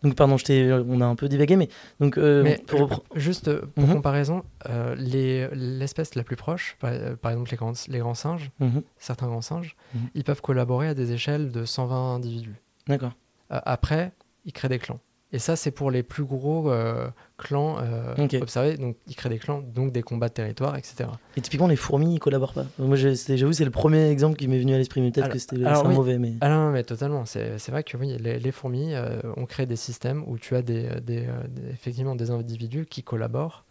Donc, pardon, je on a un peu divagué, mais donc, euh, Mais pour je- juste euh, pour Mhm. comparaison, euh, les- l'espèce la plus proche, par, par exemple les grands, les grands singes, Mhm. certains grands singes, Mhm. ils peuvent collaborer à des échelles de 120 individus. D'accord. Après, ils créent des clans. Et ça, c'est pour les plus gros euh, clans euh, Ok. observés. Donc, ils créent des clans, donc des combats de territoire, etc. Et typiquement, les fourmis, ils collaborent pas. Moi, j'avoue, c'est le premier exemple qui m'est venu à l'esprit, mais peut-être que c'était un oui. mauvais. Mais... Ah non, mais totalement. C'est vrai que oui, les, les fourmis euh, ont créé des systèmes où tu as des, des, euh, des- effectivement des individus qui collaborent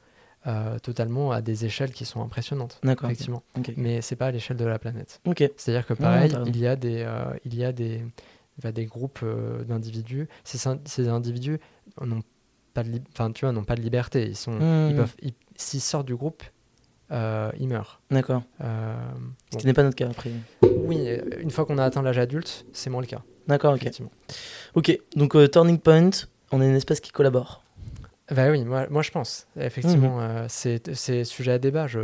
euh, totalement à des échelles qui sont impressionnantes. D'accord. Effectivement. Ok. Mais c'est pas à l'échelle de la planète. Ok. C'est-à-dire que pareil, il y a des, euh, il y a des, bah, des groupes euh, d'individus. Ces, ces individus n'ont pas de, lib- enfin, tu vois, n'ont pas de liberté. Ils sont, ils peuvent, ils- s'ils sortent du groupe, euh, ils meurent. D'accord. Euh, Ce bon. qui n'est pas notre cas après. Oui, une fois qu'on a atteint l'âge adulte, c'est moins le cas. D'accord, ok. Effectivement. Ok, donc euh, Turning Point, on est une espèce qui collabore. Bah oui, moi, moi je pense. Effectivement, euh, c'est sujet à débat, je,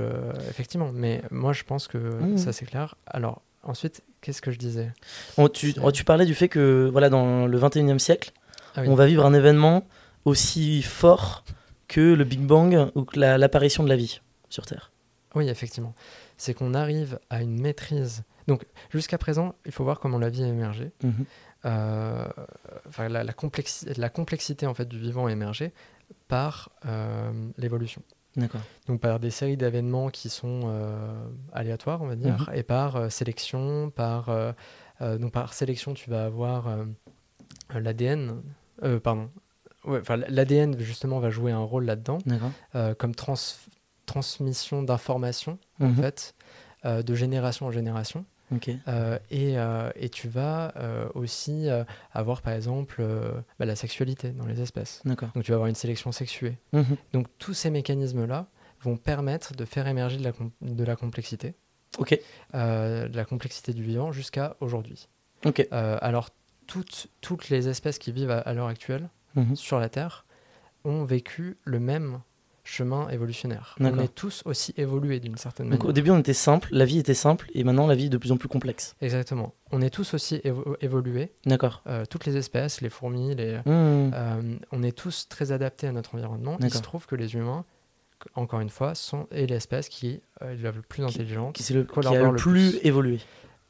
effectivement. Mais moi je pense que Mhm. ça c'est clair. Alors ensuite, qu'est-ce que je disais On- tu, oh, tu parlais du fait que voilà, dans le 21e siècle, Ah oui. on va vivre un événement aussi fort que le Big Bang ou que la- l'apparition de la vie sur Terre. Oui, effectivement. C'est qu'on arrive à une maîtrise. Donc jusqu'à présent, il faut voir comment la vie a émergé. Mhm. Euh, enfin, la, la, complexi- la complexité en fait du vivant a émergé par euh, l'évolution. Donc par des séries d'événements qui sont euh, aléatoires, on va dire, et par euh, sélection, par euh, donc par sélection, tu vas avoir l'ADN, euh, pardon, ouais, l'ADN justement va jouer un rôle là-dedans, comme trans- transmission d'informations en Mhm. fait, de génération en génération. Euh, et, euh, et tu vas euh, aussi avoir par exemple bah, la sexualité dans les espèces. Donc tu vas avoir une sélection sexuée. Mhm. Donc tous ces mécanismes-là vont permettre de faire émerger de la, de la complexité, Ok. de la complexité du vivant jusqu'à aujourd'hui. Ok. Alors toutes, toutes les espèces qui vivent à, à l'heure actuelle Mhm. sur la Terre ont vécu le même chemin évolutionnaire. On est tous aussi évolués d'une certaine Donc manière. au début on était simple, la vie était simple, et maintenant la vie est de plus en plus complexe. Exactement. On est tous aussi évo- évolués. D'accord. Euh, toutes les espèces, les fourmis, les, Mhm. Euh, on est tous très adaptés à notre environnement. Il se trouve que les humains, encore une fois, sont et l'espèce qui euh, est la plus intelligente. Qui, c'est le, qui a le plus, plus. évolué.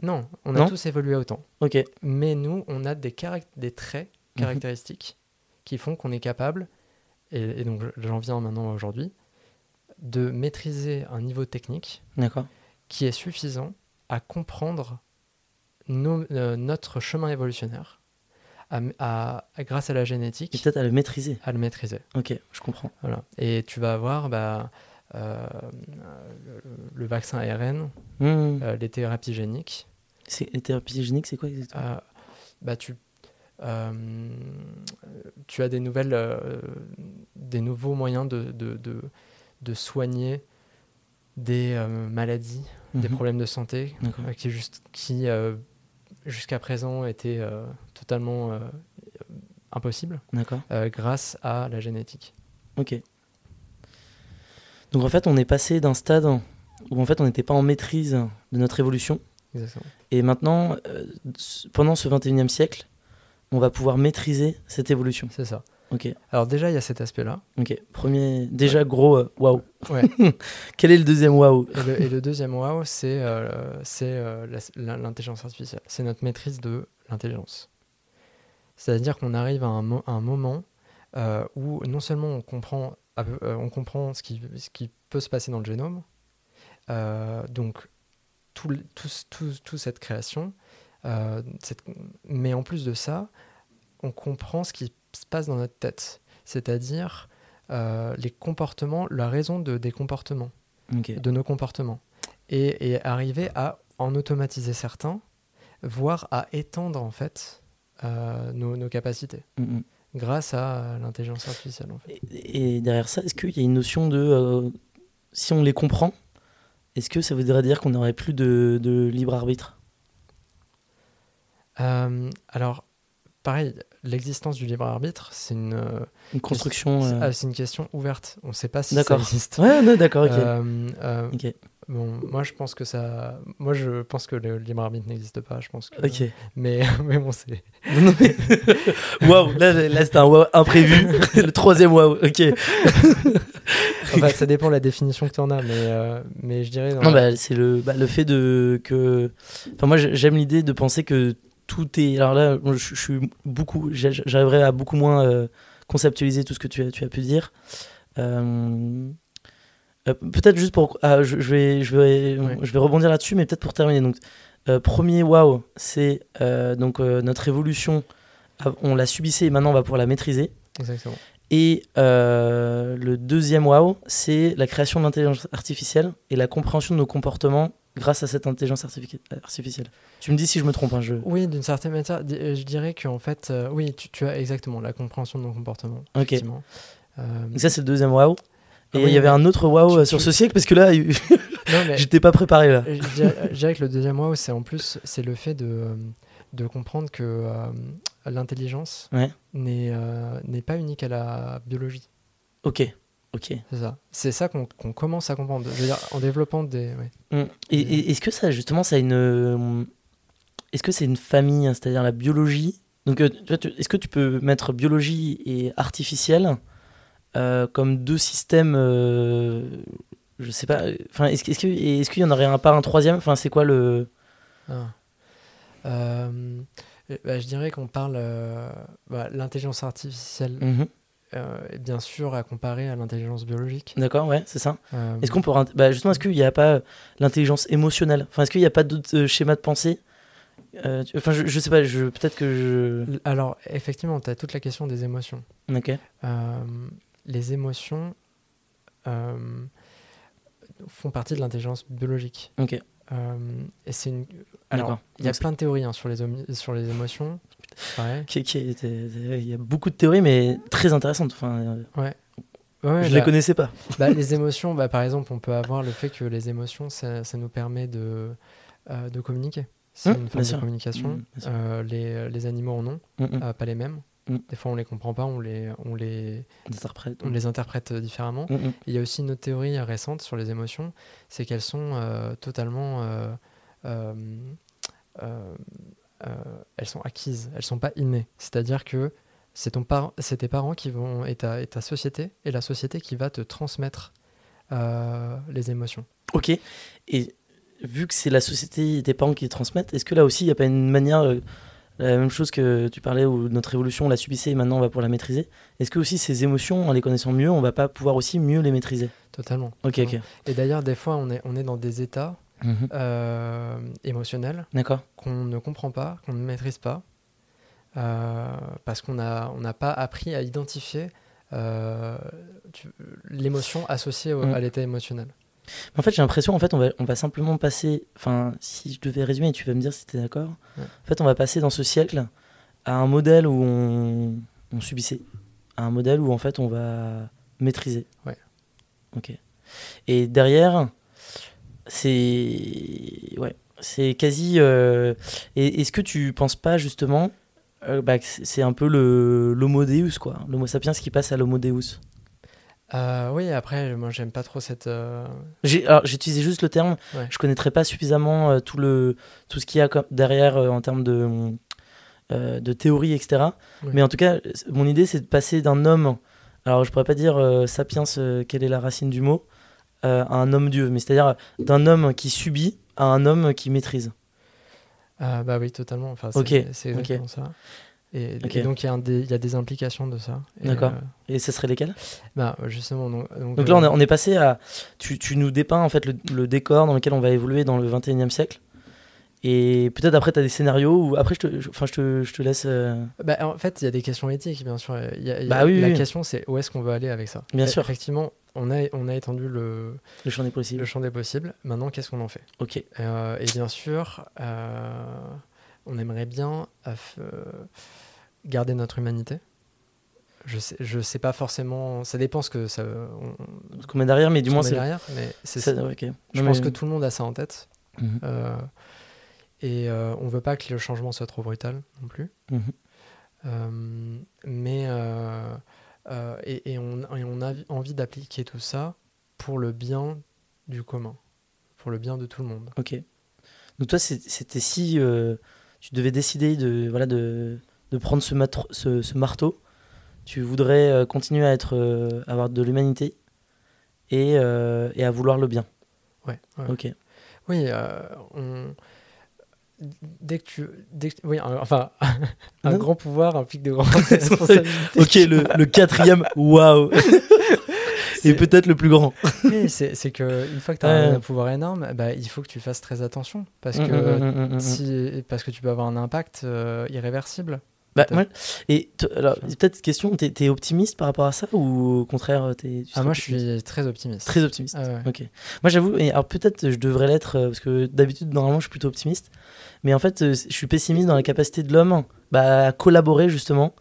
Non, on a Non tous évolué autant. Ok. Mais nous, on a des traits Mhm. caractéristiques qui font qu'on est capable, et, et donc j'en viens maintenant aujourd'hui, de maîtriser un niveau technique qui est suffisant à comprendre nos- euh, notre chemin évolutionnaire à- à- à- grâce à la Et génétique, peut-être à le maîtriser. à le maîtriser. Ok, je comprends. Voilà. Et tu vas avoir bah, euh, le, le vaccin ARN, Mhm. euh, les thérapies géniques. Les thérapies géniques, c'est quoi exactement? Bah, tu, tu as des, nouvelles, euh, des nouveaux moyens de, de, de, de soigner des euh, maladies, des Mhm. problèmes de santé euh, qui, juste, qui euh, jusqu'à présent étaient euh, totalement euh, impossibles euh, grâce à la génétique. Ok. Donc en fait, on est passé d'un stade où en fait on n'était pas en maîtrise de notre évolution, Exactement. et maintenant, euh, pendant ce 21e siècle, on va pouvoir maîtriser cette évolution. C'est ça. Ok. Alors déjà, il y a cet aspect-là. Ok. Premier, déjà gros euh, waouh. Ouais. [laughs] Quel est le deuxième waouh? Et le, et le deuxième wow, c'est euh, c'est, euh, l'intelligence artificielle. C'est notre maîtrise de l'intelligence. C'est-à-dire qu'on arrive à un, mo- à un moment euh, où non seulement on comprend, on comprend ce, qui, ce qui peut se passer dans le génome, donc tout, le- tout, tout- toute cette création, euh, cette- mais en plus de ça, on comprend ce qui se passe dans notre tête, c'est-à-dire euh, les comportements, la raison de, des comportements de nos comportements et, et arriver à en automatiser certains, voire à étendre en fait euh, nos, nos capacités Mhm. grâce à l'intelligence artificielle. En fait. Et, et derrière ça, est-ce qu'il y a une notion de euh, si on les comprend, est-ce que ça voudrait dire qu'on n'aurait plus de, de libre arbitre? Euh, alors, pareil, l'existence du libre arbitre, c'est une, euh, Une construction. c'est euh, ah, c'est une question ouverte. On ne sait pas si ça existe. Ouais, d'accord, ok. Euh, euh, Ok. Bon, moi je pense que ça. Moi je pense que le libre arbitre n'existe pas. Je pense que. Ok. Mais, [laughs] mais bon, c'est. Non, [laughs] Waouh, là, là c'était un waouh imprévu. [laughs] le troisième waouh, ok. Enfin, ça dépend de la définition que tu en as, mais, euh, mais je dirais. Non, la- bah, c'est le, bah, le fait de que. Enfin, moi, j'ai- j'aime l'idée de penser que tout est. Alors là, je, je suis beaucoup. J'arriverai à beaucoup moins euh, conceptualiser tout ce que tu as, tu as pu dire. Euh, peut-être juste pour. ah, je, je vais, je, vais, Ouais. je vais rebondir là-dessus, mais peut-être pour terminer. Donc, euh, premier wow, c'est donc notre évolution. On la subissait et maintenant on va pouvoir la maîtriser. Exactement. Et le deuxième wow, c'est la création de l'intelligence artificielle et la compréhension de nos comportements grâce à cette intelligence artifici- artificielle. Tu me dis si je me trompe. Hein, je... Oui, d'une certaine manière, euh, je dirais qu'en fait, euh, oui, tu, tu as exactement la compréhension de nos comportements. Ok. Euh, Donc ça c'est le deuxième wow. Et Ah il oui, y avait un autre euh, sur tu- ce siècle parce que là [laughs] [laughs] j'étais pas préparé là. je dirais, je dirais que le deuxième wow, c'est en plus, c'est le fait de, de comprendre que euh, l'intelligence Ouais. n'est euh, n'est pas unique à la biologie. Ok, ok. C'est ça. C'est ça qu'on commence à comprendre. Je veux dire, en développant des. ouais. Mm. Et, et est-ce que ça justement ça a une euh, est-ce que c'est une famille, hein, c'est-à-dire la biologie? Donc euh, est-ce que tu peux mettre biologie et artificielle euh, comme deux systèmes euh, je sais pas. Enfin, est-ce, est-ce qu'il y en aurait un pas un troisième? Enfin, c'est quoi le Ah. Euh, ben, je dirais qu'on parle. euh, bah, L'intelligence artificielle Mhm. euh, est bien sûr à comparer à l'intelligence biologique. D'accord, ouais, c'est ça. Euh, Est-ce qu'on peut bah, justement, est-ce qu'il n'y a pas l'intelligence émotionnelle? Enfin, est-ce qu'il n'y a pas d'autres euh, schémas de pensée? Euh, tu- Enfin, je, je sais pas. Je peut-être que je. Alors, effectivement, tu as toute la question des émotions. Ok. Euh, les émotions euh, font partie de l'intelligence biologique. Ok. Euh, et c'est une. Alors, il y a plein de théories hein, sur, les sur les émotions. Ouais. qui- qui était- Il y a beaucoup de théories, mais très intéressantes. Enfin, euh, Ouais. Ouais, je bah, les connaissais pas. [laughs] bah, les émotions, bah, par exemple, on peut avoir le fait que les émotions, ça, ça nous permet de, euh, de communiquer. C'est Hum, une forme de sûr. communication. Hum. Euh, les, les animaux en ont, euh, pas les mêmes. Des fois, on les comprend pas, on les, on les, Des interprètes. on les interprète différemment. Mm, mm. Il y a aussi une autre théorie récente sur les émotions, c'est qu'elles sont euh, totalement, euh, elles sont acquises, elles sont pas innées. C'est-à-dire que c'est ton par- c'est tes parents qui vont et ta, et ta société et la société qui va te transmettre euh, les émotions. Ok. Et vu que c'est la société et tes parents qui les transmettent, est-ce que là aussi, il n'y a pas une manière, euh, la même chose que tu parlais où notre évolution, on l'a subissait et maintenant on va pouvoir la maîtriser? Est-ce que aussi ces émotions, en les connaissant mieux, on va pas pouvoir aussi mieux les maîtriser? Totalement. Ok, ok. Et d'ailleurs, des fois, on est, on est dans des états Mhm. euh, qu'on ne comprend pas, qu'on ne maîtrise pas, euh, parce qu'on n'a on n'a pas appris à identifier euh, l'émotion associée au- Mm. à l'état émotionnel. En fait, j'ai l'impression, en fait, on va, on va simplement passer. Enfin, si je devais résumer, et tu vas me dire si tu es d'accord. Ouais. En fait, on va passer dans ce siècle à un modèle où on, on subissait, à un modèle où en fait on va maîtriser. Ouais. Ok. Et derrière, c'est ouais, c'est quasi. euh, est-ce que tu penses pas justement euh, bah, que c'est un peu le l'homo deus quoi, l'homo sapiens qui passe à l'homo deus? Euh, oui, après, moi, j'aime pas trop cette. euh, utilisé juste le terme. Ouais. Je connaîtrais pas suffisamment euh, tout le tout ce qu'il y a derrière en termes de de théorie, etc. Ouais. Mais en tout cas, mon idée c'est de passer d'un homme. Alors, je pourrais pas dire sapiens, quelle est la racine du mot, euh, à un homme dieu, mais c'est-à-dire d'un homme qui subit à un homme qui maîtrise. ah, bah oui, totalement. Enfin, c'est Ok, c'est ok. exactement ça. Et, donc, il y, a des- il y a des implications de ça. Et, D'accord. euh, Et ce serait lesquels bah, justement. Donc, donc, Donc là, on est, euh, on est passé à. Tu, tu nous dépeins en fait le, le décor dans lequel on va évoluer dans le 21e siècle. Et peut-être après, tu as des scénarios où. Après, je te, je- enfin, je te, je te laisse. euh, bah, en fait, il y a des questions éthiques, bien sûr. Y a- y a- Bah oui, la oui. question, c'est où est-ce qu'on veut aller avec ça? Bien Et- sûr. Effectivement, on a, on a étendu le, le champ des le possibles. champ des possibles. Maintenant, qu'est-ce qu'on en fait? Ok. Euh, et bien sûr, euh, on aimerait bien euh, garder notre humanité. Je sais, je sais pas forcément. Ça dépend ce que ça. On, Ce qu'on met derrière, mais du moins, c'est. derrière, mais c'est ça-. Je pense que tout le monde a ça en tête. Mhm. Et on veut pas que le changement soit trop brutal non plus. Mhm. Mais euh, et, et on, et on a envie d'appliquer tout ça pour le bien du commun, pour le bien de tout le monde. Ok. Donc toi, c'était si euh, tu devais décider de, voilà, de, de prendre ce, matro- ce, ce marteau, tu voudrais euh, continuer à être, avoir de l'humanité et, et à vouloir le bien. Ouais. ouais. Ok. Oui, on... dès que tu, dès que- oui, un- enfin, [laughs] un Non. grand pouvoir implique de grandes [laughs] [laughs] responsabilités. Ok, le, le quatrième, waouh Et peut-être le plus grand. Oui, c'est que une fois que tu as Ouais. un pouvoir énorme, bah, il faut que tu fasses très attention parce Mm, que mm, mm. si parce que tu peux avoir un impact euh, irréversible. Bah, et alors, peut-être une question, t'es es optimiste par rapport à ça ou au contraire, t'es tu Ah, moi, je suis très optimiste. très optimiste. Ah ouais. Ok. Moi, j'avoue, et alors peut-être je devrais l'être euh, parce que d'habitude, normalement, je suis plutôt optimiste, mais en fait, euh, je suis pessimiste dans la capacité de l'homme bah, à collaborer justement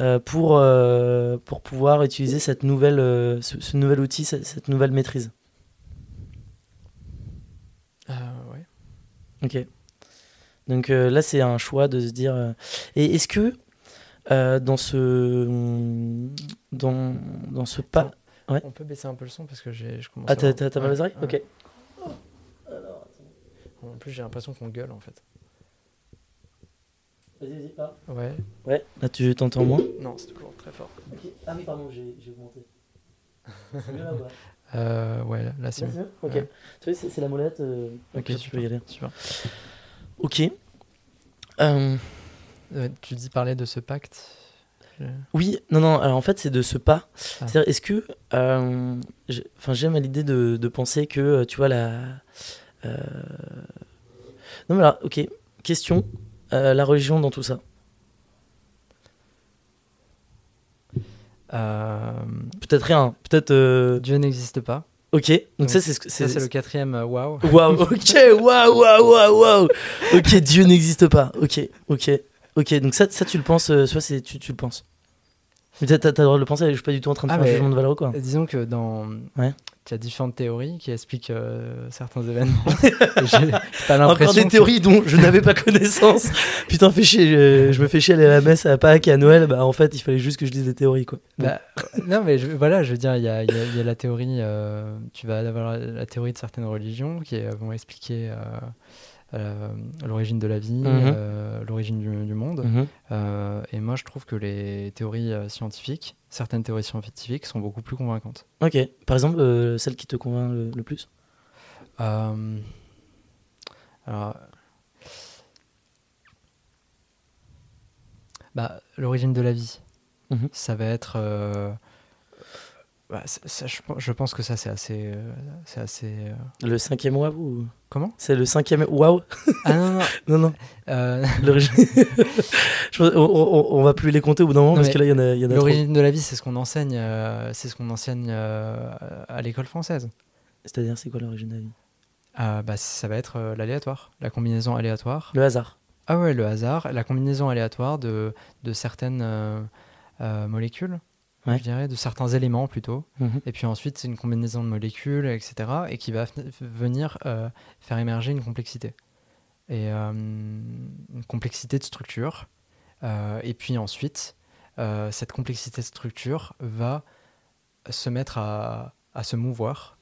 euh, pour euh, pour pouvoir utiliser cette nouvelle euh, ce, ce nouvel outil, cette, cette nouvelle maîtrise. Ah, ouais. Ok. Donc euh, là, c'est un choix de se dire. euh, Et est-ce que euh, dans ce dans dans ce pas. Ouais. On peut baisser un peu le son parce que j'ai je commence. Ah, à t'as t'as- t'as mal aux oreilles. Ok. En plus, j'ai l'impression qu'on gueule en fait. Vas-y, vas-y. Ah. Ouais. Ouais. Là, tu t'entends moins. Non, c'est toujours très fort. Ah oui, pardon, j'ai j'ai augmenté. C'est mieux là ou pas [laughs] Euh, ouais, là, c'est mieux. Ok. Tu vois, c'est c'est la molette. Ok, tu super. peux y aller. Super. Ok. Euh, Euh, tu dis parler de ce pacte. Je- oui, non, non. Alors en fait, c'est de ce pas. Ah. C'est-à-dire, est-ce que, euh, enfin, j'aime l'idée de, de penser que, euh, tu vois, la. euh, Non, mais alors, ok. Question. euh, la religion dans tout ça. Euh, Peut-être rien. Peut-être. euh, Dieu n'existe pas. Ok. Donc, Donc, ça, c'est ce que Ça, c'est le quatrième euh, waouh. [laughs] Waouh, ok, waouh, waouh, waouh, waouh. Ok, Dieu n'existe pas. Ok, ok, ok. Donc ça, ça tu le penses, euh, soit c'est tu, tu le penses. Mais t'as, t'as- le droit de le penser. Je suis pas du tout en train de Ah, faire un jugement de valeur quoi. Disons que dans. Ouais. Tu as différentes théories qui expliquent euh, certains événements. [laughs] Pas Encore des que- théories dont je n'avais pas connaissance. [laughs] Putain, fais chier. Je, je me fais chier à aller à la messe à Pâques et à Noël. Bah en fait, il fallait juste que je dise des théories quoi. Bah, non, mais je- voilà, je veux dire, il y a, il y a- il y a la théorie. euh, tu vas avoir la, théorie de certaines religions qui euh, vont expliquer euh, l'origine de la vie, Mhm. l'origine du, du monde. Mhm. Et moi, je trouve que les théories scientifiques, certaines théories scientifiques, sont beaucoup plus convaincantes. Ok. Par exemple, euh, celle qui te convainc le, le plus? Euh, alors, bah, l'origine de la vie, Mhm. ça va être. Bah, ça, je, pense- je pense que ça, c'est assez. euh, c'est assez euh, Le cinquième waouh ou... Comment? C'est le cinquième waouh Ah non, non. [laughs] Non, non. euh. [laughs] Je on, on- on va plus les compter au bout d'un moment Non, parce que là, il y en a, a. L'origine de la vie, c'est ce qu'on enseigne, c'est ce qu'on enseigne à l'école française. C'est-à-dire, c'est quoi l'origine de la vie? Euh, bah, ça va être l'aléatoire, la combinaison aléatoire. Le hasard. Ah ouais, le hasard, la combinaison aléatoire de, de certaines molécules, Ouais. je dirais, de certains éléments plutôt. Mhm. Et puis ensuite, c'est une combinaison de molécules, etc. Et qui va venir euh, faire émerger une complexité. Et euh, une complexité de structure. Euh, et puis ensuite, cette complexité de structure va se mettre à, à se mouvoir,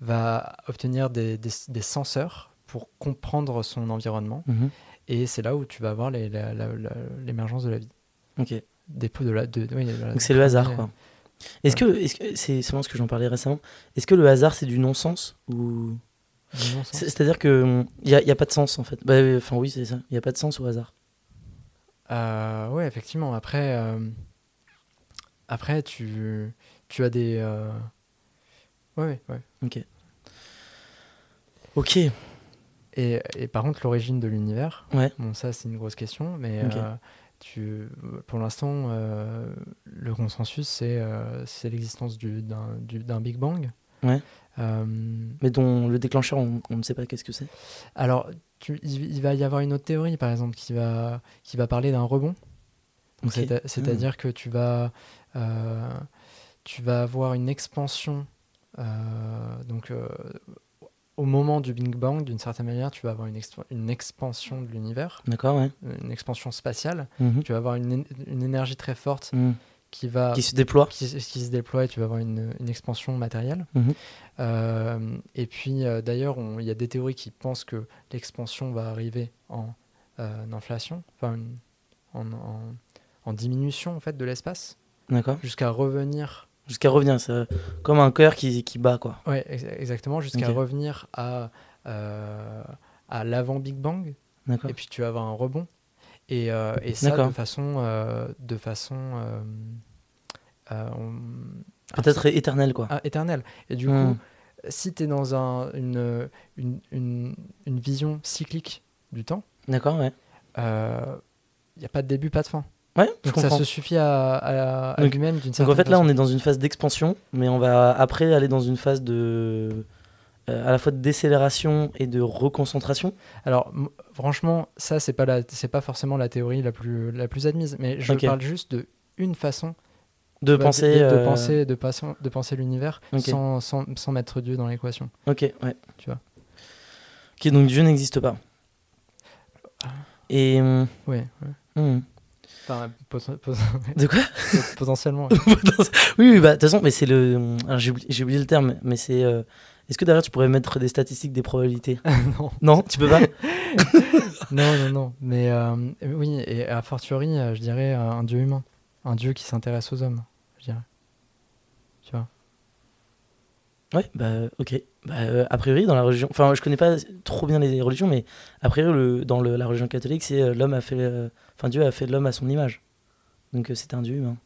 va obtenir des, des- des senseurs pour comprendre son environnement. Mhm. Et c'est là où tu vas avoir l'émergence de la vie. Ok. Des peu de la, de, oui, de la- Donc c'est le hasard, quoi. Est-ce que, est-ce que c'est ce que j'en parlais récemment Est-ce que le hasard c'est du non-sens ou? C'est-à-dire que il y, a- pas de sens en fait. Bah, euh, Enfin oui c'est ça. Il y a pas de sens au hasard. Euh, ouais, effectivement. Après, euh, après tu, tu as des. euh, Ouais, ouais. Ok. Ok. Et, et par contre, l'origine de l'univers, Ouais. bon, ça c'est une grosse question, mais Ok. Tu, pour l'instant, euh, le consensus c'est euh, l'existence du- d'un du- d'un Big Bang. Ouais. Euh, Mais dont le déclencheur on, on ne sait pas qu'est-ce que c'est. alors, tu- il, il va y avoir une autre théorie, par exemple, qui va, qui va parler d'un rebond. C'est-à-dire que tu vas, tu vas avoir une expansion. donc, au moment du Big Bang, d'une certaine manière, tu vas avoir une, exp- une expansion de l'univers, D'accord ouais. une expansion spatiale. Mhm. Tu vas avoir une, énergie très forte Mhm. qui va Qui se déploie. qui, qui se déploie et tu vas avoir une, une expansion matérielle. Mhm. Euh, et puis euh, d'ailleurs, il y a des théories qui pensent que l'expansion va arriver en euh, inflation, enfin en, en- en diminution en fait de l'espace, D'accord. jusqu'à revenir, Jusqu'à revenir, c'est comme un cœur qui, qui bat, quoi. ouais, ex- exactement, jusqu'à revenir à euh, à l'avant Big Bang. D'accord. Et puis tu vas avoir un rebond. Et, euh, et ça D'accord. de façon, euh, de façon on- Peut-être éternel, quoi. ah, éternelle. Et du Hmm. coup, si tu es dans un- une, une, une, une vision cyclique du temps, D'accord, ouais. il n'y a pas de début, pas de fin. Ouais, je Donc ça se suffit à, à, à Donc- lui-même d'une Donc certaine en fait, là, façon. on est dans une phase d'expansion, mais on va après aller dans une phase de. euh, à la fois de décélération et de reconcentration. Alors, franchement, ça, c'est pas, la- pas forcément la théorie la plus, la plus admise, mais je parle juste de une façon De penser. de, de euh, penser, de, de penser l'univers sans, sans, sans mettre Dieu dans l'équation. Ok, ouais. Tu vois. Ok, donc Dieu n'existe pas. Et. hum, Ouais, ouais. hum. Enfin, poten- poten- [laughs] De quoi potentiellement. [laughs] Oui, oui, bah, de toute façon, mais c'est le. j'ai oublié, le terme, mais c'est. euh, Est-ce que derrière tu pourrais mettre des statistiques, des probabilités [laughs] non. Non, tu peux pas non, non, non. Mais euh, oui, et a fortiori, euh, je dirais un dieu humain. Un dieu qui s'intéresse aux hommes, je dirais. Tu vois? Ouais, bah ok. Bah, euh, a priori, dans la religion. Enfin, je connais pas trop bien les religions, mais a priori, le, dans le- la religion catholique, c'est l'homme a fait. Enfin, Dieu a fait de l'homme à son image. Donc euh, c'est un dieu humain.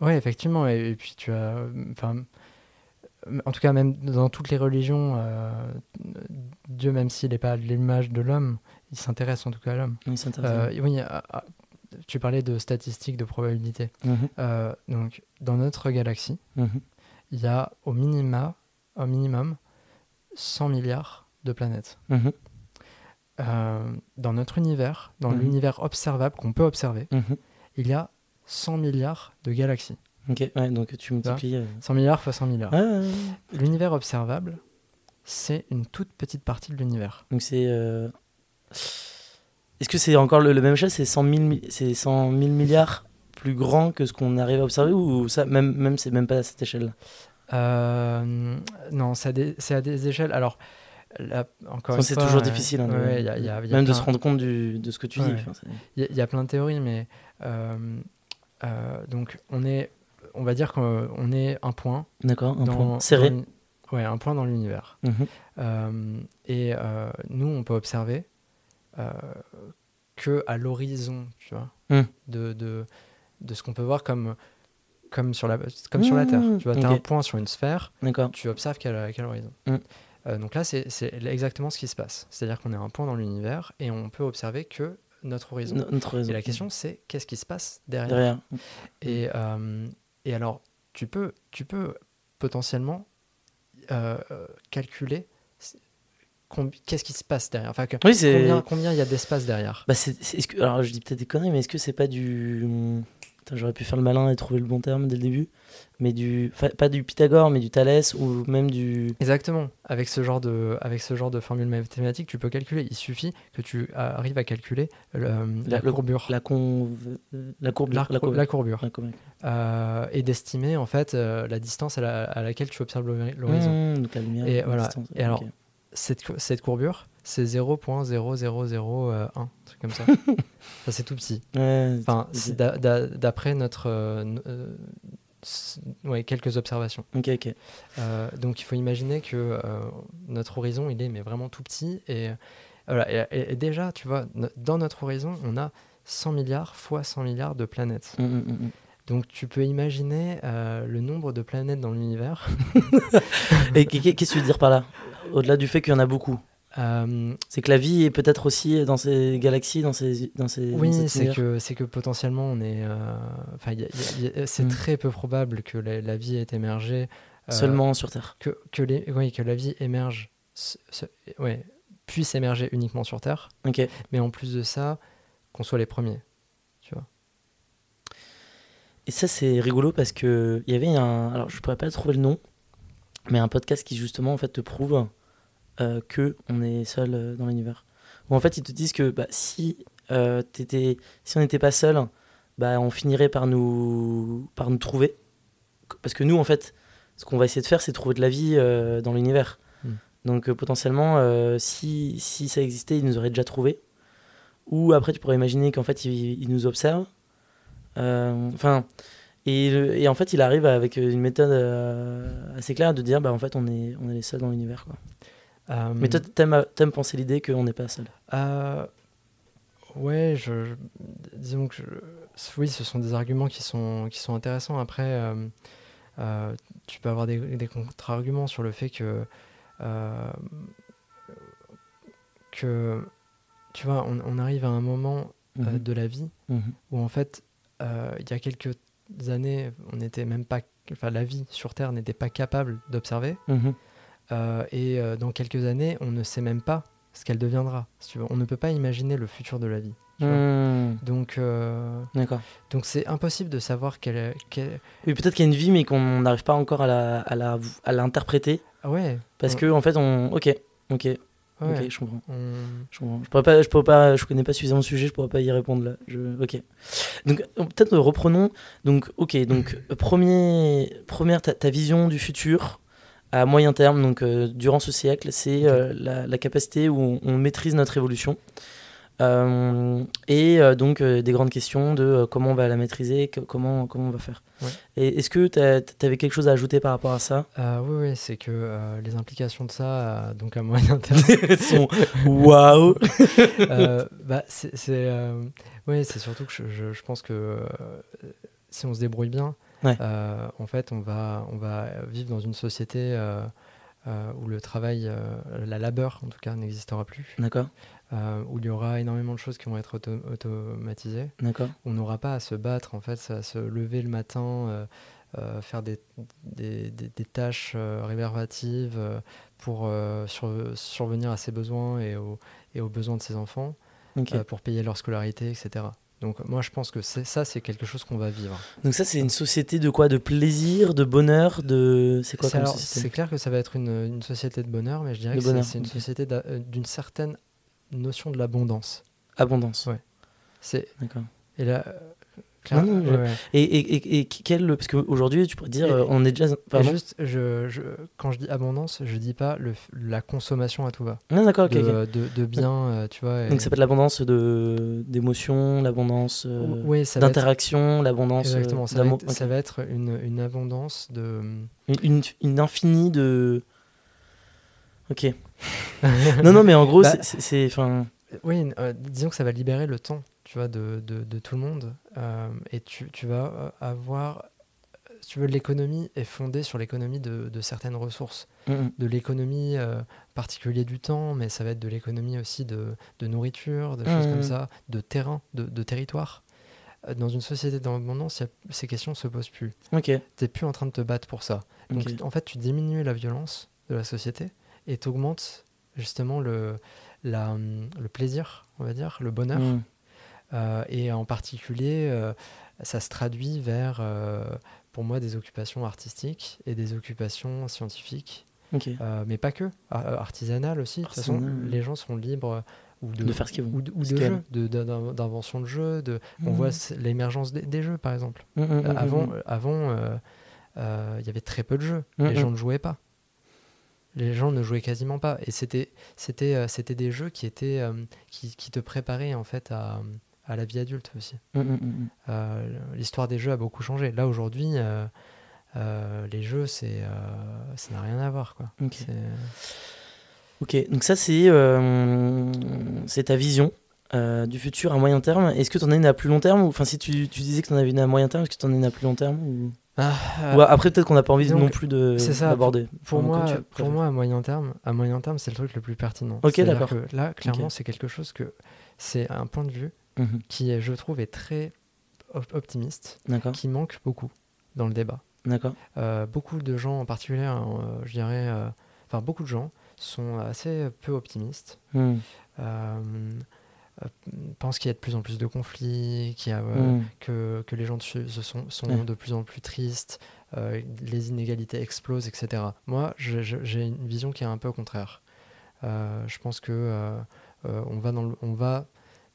Oui, effectivement. Et, et puis tu as. euh, Enfin. En tout cas, même dans toutes les religions, euh, Dieu, même s'il n'est pas l'image de l'homme, il s'intéresse en tout cas à l'homme. Oui, c'est intéressant. Euh, oui, à- à- tu parlais de statistiques, de probabilités. Mhm, Euh, donc, dans notre galaxie, mhm. il y a au minima, au minimum, 100 milliards de planètes. Mhm, dans notre univers, dans Mhm. l'univers observable qu'on peut observer, mhm. il y a 100 milliards de galaxies. Ok, ouais, donc tu multiplies. euh, 100 milliards fois 100 milliards. L'univers observable, c'est une toute petite partie de l'univers. Donc c'est. euh, Est-ce que c'est encore le, le même échelle C'est 100 000, mi- c'est 100 000 milliards plus grand que ce qu'on arrive à observer ou ça, même, même c'est même pas à cette échelle Euh, non, c'est à, à des échelles. Alors, là, encore C'est toujours difficile. hein, ouais, y a- y a- y a même de se rendre compte du- de ce que tu dis. Ouais. enfin, c'est- Il y, a- il y a plein de théories, mais euh, euh, donc on est, on va dire qu'on est un point D'accord, un dans, point serré. dans ouais, un point dans l'univers. Mhm. Euh, et nous, on peut observer que à l'horizon, tu vois, Hmm. de, de, de ce qu'on peut voir comme, comme, sur, la, comme sur la Terre. Hmm, Tu vois, tu as un point sur une sphère, tu observes quel, quel horizon. Hmm. Euh, donc là, c'est exactement ce qui se passe. C'est-à-dire qu'on est un point dans l'univers et on peut observer que notre horizon. No- Notre raison. Et la question, c'est qu'est-ce qui se passe derrière, derrière. et, euh, et alors, tu peux, tu peux potentiellement euh, calculer qu'est-ce qui se passe derrière. Enfin, que- Oui, combien il y a d'espace derrière. Bah, que, alors, je dis peut-être des conneries, mais est-ce que c'est pas du. J'aurais pu faire le malin et trouver le bon terme dès le début. Mais du. enfin, Pas du Pythagore, mais du Thalès ou même du. Exactement. Avec ce genre de, avec ce genre de formule mathématique, tu peux calculer. Il suffit que tu a- arrives à calculer le- la, La- courbure, La, conve... la courbure. la, courbure, la courbe. euh, et d'estimer en fait euh, la distance à, la- à laquelle tu observes l'hori- l'horizon. Mmh, donc la lumière. Et la voilà. distance, Et alors. Cette, cette courbure, c'est 0.0001, un truc comme ça. [laughs] ça c'est tout petit. Ouais, Enfin, d'après notre, euh, euh, ouais, quelques observations. Ok, ok. Euh, donc il faut imaginer que euh, notre horizon, il est mais vraiment tout petit. Et, voilà, et, déjà, tu vois, no- dans notre horizon, on a 100 milliards fois 100 milliards de planètes. Mmh, mmh, mmh. Donc tu peux imaginer euh, le nombre de planètes dans l'univers. [laughs] Et qu'est- qu'est- qu'est-ce que tu veux dire par là? Au-delà du fait qu'il y en a beaucoup. Euh, C'est que la vie est peut-être aussi dans ces galaxies, dans ces. Dans ces oui, c'est que, c'est que potentiellement, on est. euh, c'est Mm. très peu probable que la, la vie ait émergé. euh, Seulement sur Terre. que, que, les, oui, que la vie émerge, se- se- ouais, puisse émerger uniquement sur Terre, Ok. mais en plus de ça, qu'on soit les premiers. Tu vois. Et ça, c'est rigolo parce que il y avait un. Alors, je pourrais pas trouver le nom, mais un podcast qui, justement, en fait, te prouve euh, que on est seul euh, dans l'univers. Où, en fait, ils te disent que bah, si, euh, si on n'était pas seul, bah, on finirait par nous, par nous trouver. Parce que nous, en fait, ce qu'on va essayer de faire, c'est trouver de la vie euh, dans l'univers. Mm. Donc euh, potentiellement, si, si ça existait, ils nous auraient déjà trouvé. Ou après, tu pourrais imaginer qu'en fait, il, il nous observe. Euh, Enfin, et, le- et en fait, il arrive avec une méthode euh, assez claire de dire, bah en fait, on est, on est les seuls dans l'univers. quoi. Euh, Mais toi, t'aimes, t'aimes penser l'idée qu'on n'est pas seul. Euh, ouais, je, je- disons que je- oui, ce sont des arguments qui sont, qui sont intéressants. Après, euh, tu peux avoir des, des contre-arguments sur le fait que, que tu vois, on, on arrive à un moment Mhm. de la vie Mhm. où en fait, il y a quelques années, on n'était même pas, enfin, la vie sur Terre n'était pas capable d'observer. Mhm. Euh, et euh, dans quelques années, on ne sait même pas ce qu'elle deviendra. si tu veux. On ne peut pas imaginer le futur de la vie. tu vois. Mhm. Donc, euh, D'accord. donc c'est impossible de savoir quelle, quelle- Oui, peut-être qu'il y a une vie, mais qu'on n'arrive pas encore à la, à la, à l'interpréter. Ah ouais. Parce on- que, en fait, on. Ok, ok, ouais, ok, je comprends. on- Je, comprends. je pourrais pas, je pourrais pas, je connais pas suffisamment le sujet, je pourrais pas y répondre là. Je, ok. Donc peut-être reprenons. Donc ok, donc euh, premier, première ta, ta vision du futur à moyen terme, donc euh, durant ce siècle, c'est euh, la, la capacité où on, on maîtrise notre évolution. Euh, et euh, donc euh, des grandes questions de comment on va la maîtriser, que- comment, comment on va faire. Ouais. Et est-ce que tu avais quelque chose à ajouter par rapport à ça? Oui, oui, c'est que les implications de ça, donc à moyen terme, [laughs] Son waouh [laughs] bah, c'est ouais, surtout que je, je- je pense que si on se débrouille bien, Ouais. en fait, on va, on va vivre dans une société où le travail, la labeur en tout cas, n'existera plus, D'accord, euh, où il y aura énormément de choses qui vont être auto- automatisées. d'accord. On n'aura pas à se battre, en fait, à se lever le matin, euh, euh, faire des, des, des- des tâches euh, réverbatives pour sur- survenir à ses besoins et aux, et aux besoins de ses enfants, pour payer leur scolarité, etc. Donc moi, je pense que ça, c'est quelque chose qu'on va vivre. Donc ça, c'est une société de quoi? De plaisir, de bonheur, de... C'est quoi comme alors, société? c'est clair que ça va être une, une société de bonheur, mais je dirais De que c'est- une société d'une certaine notion de l'abondance. Abondance. Ouais. C'est D'accord. et là, euh, clair- Non, non, je- ouais, ouais. Et, et, et, et quel... Parce qu'aujourd'hui, tu pourrais dire, euh, on est déjà... Pardon juste, je, je- quand je dis abondance, je dis pas le, la consommation à tout va. Ah, d'accord, ok, de, ok. de, de biens, euh, tu vois. Donc ça peut être l'abondance d'émotions, l'abondance euh, oui, va être- d'interaction, l'abondance Exactement, ça va, d'amour. être, ça va être une, une abondance de. Une, une, une infinie de... Ok. [laughs] non, non, mais en gros, Bah, c'est-. Oui, euh, disons que ça va libérer le temps, tu vois, de, de, de tout le monde. euh, et tu, tu vas euh, avoir. Si tu veux, l'économie est fondée sur l'économie de, de certaines ressources. mm, mm. De l'économie euh, particulier du temps, mais ça va être de l'économie aussi de, de nourriture, de choses comme ça, de terrain, de, de territoire. Dans une société d'abondance, ces questions ne se posent plus. Ok. tu n'es plus en train de te battre pour ça. Donc en fait, tu diminues la violence de la société et tu augmentes justement le, la, le plaisir, on va dire, le bonheur. Mm. Euh, et en particulier, euh, ça se traduit vers, euh, pour moi, des occupations artistiques et des occupations scientifiques, mais pas que, ar- artisanales aussi. De toute façon, les gens sont libres ou de, De faire ce qu'ils veulent. ou de, ou jeux, d'invention de jeux. De, On Mhm. voit l'émergence des, des jeux, par exemple. Mm, mm, mm, avant, mm. avant, il y avait très peu de jeux. Les gens ne jouaient pas. Les gens ne jouaient quasiment pas. Et c'était, c'était, euh, c'était des jeux qui étaient, euh, qui, qui te préparaient en fait à, à la vie adulte aussi. Mm, mm, mm. Euh, L'histoire des jeux a beaucoup changé. Là aujourd'hui, euh, euh, les jeux, c'est, ça n'a rien à voir, quoi. Ok. C'est- Ok, donc ça c'est c'est ta vision du futur à moyen terme. Est-ce que tu en as une à plus long terme enfin si tu, tu disais que tu en avais une à moyen terme, est-ce que tu en as une à plus long terme ou... Ah, après peut-être qu'on n'a pas envie donc, non plus de d'aborder. Pour moi, tu pour moi, à moyen terme, à moyen terme, c'est le truc le plus pertinent. Ok, d'accord. que Là, clairement, c'est quelque chose que c'est un point de vue Mhm. qui, je trouve, est très op- optimiste, qui manque beaucoup dans le débat. d'accord. Euh, beaucoup de gens, en particulier, hein, euh, je dirais, euh, enfin beaucoup de gens sont assez peu optimistes. Hmm. Euh, pensent qu'il y a de plus en plus de conflits, qu'il y a, euh, Hmm. que, que les gens se sont, sont de plus en plus tristes, euh, les inégalités explosent, etc. Moi, j'ai une vision qui est un peu au contraire. Je pense que on, va dans le- on va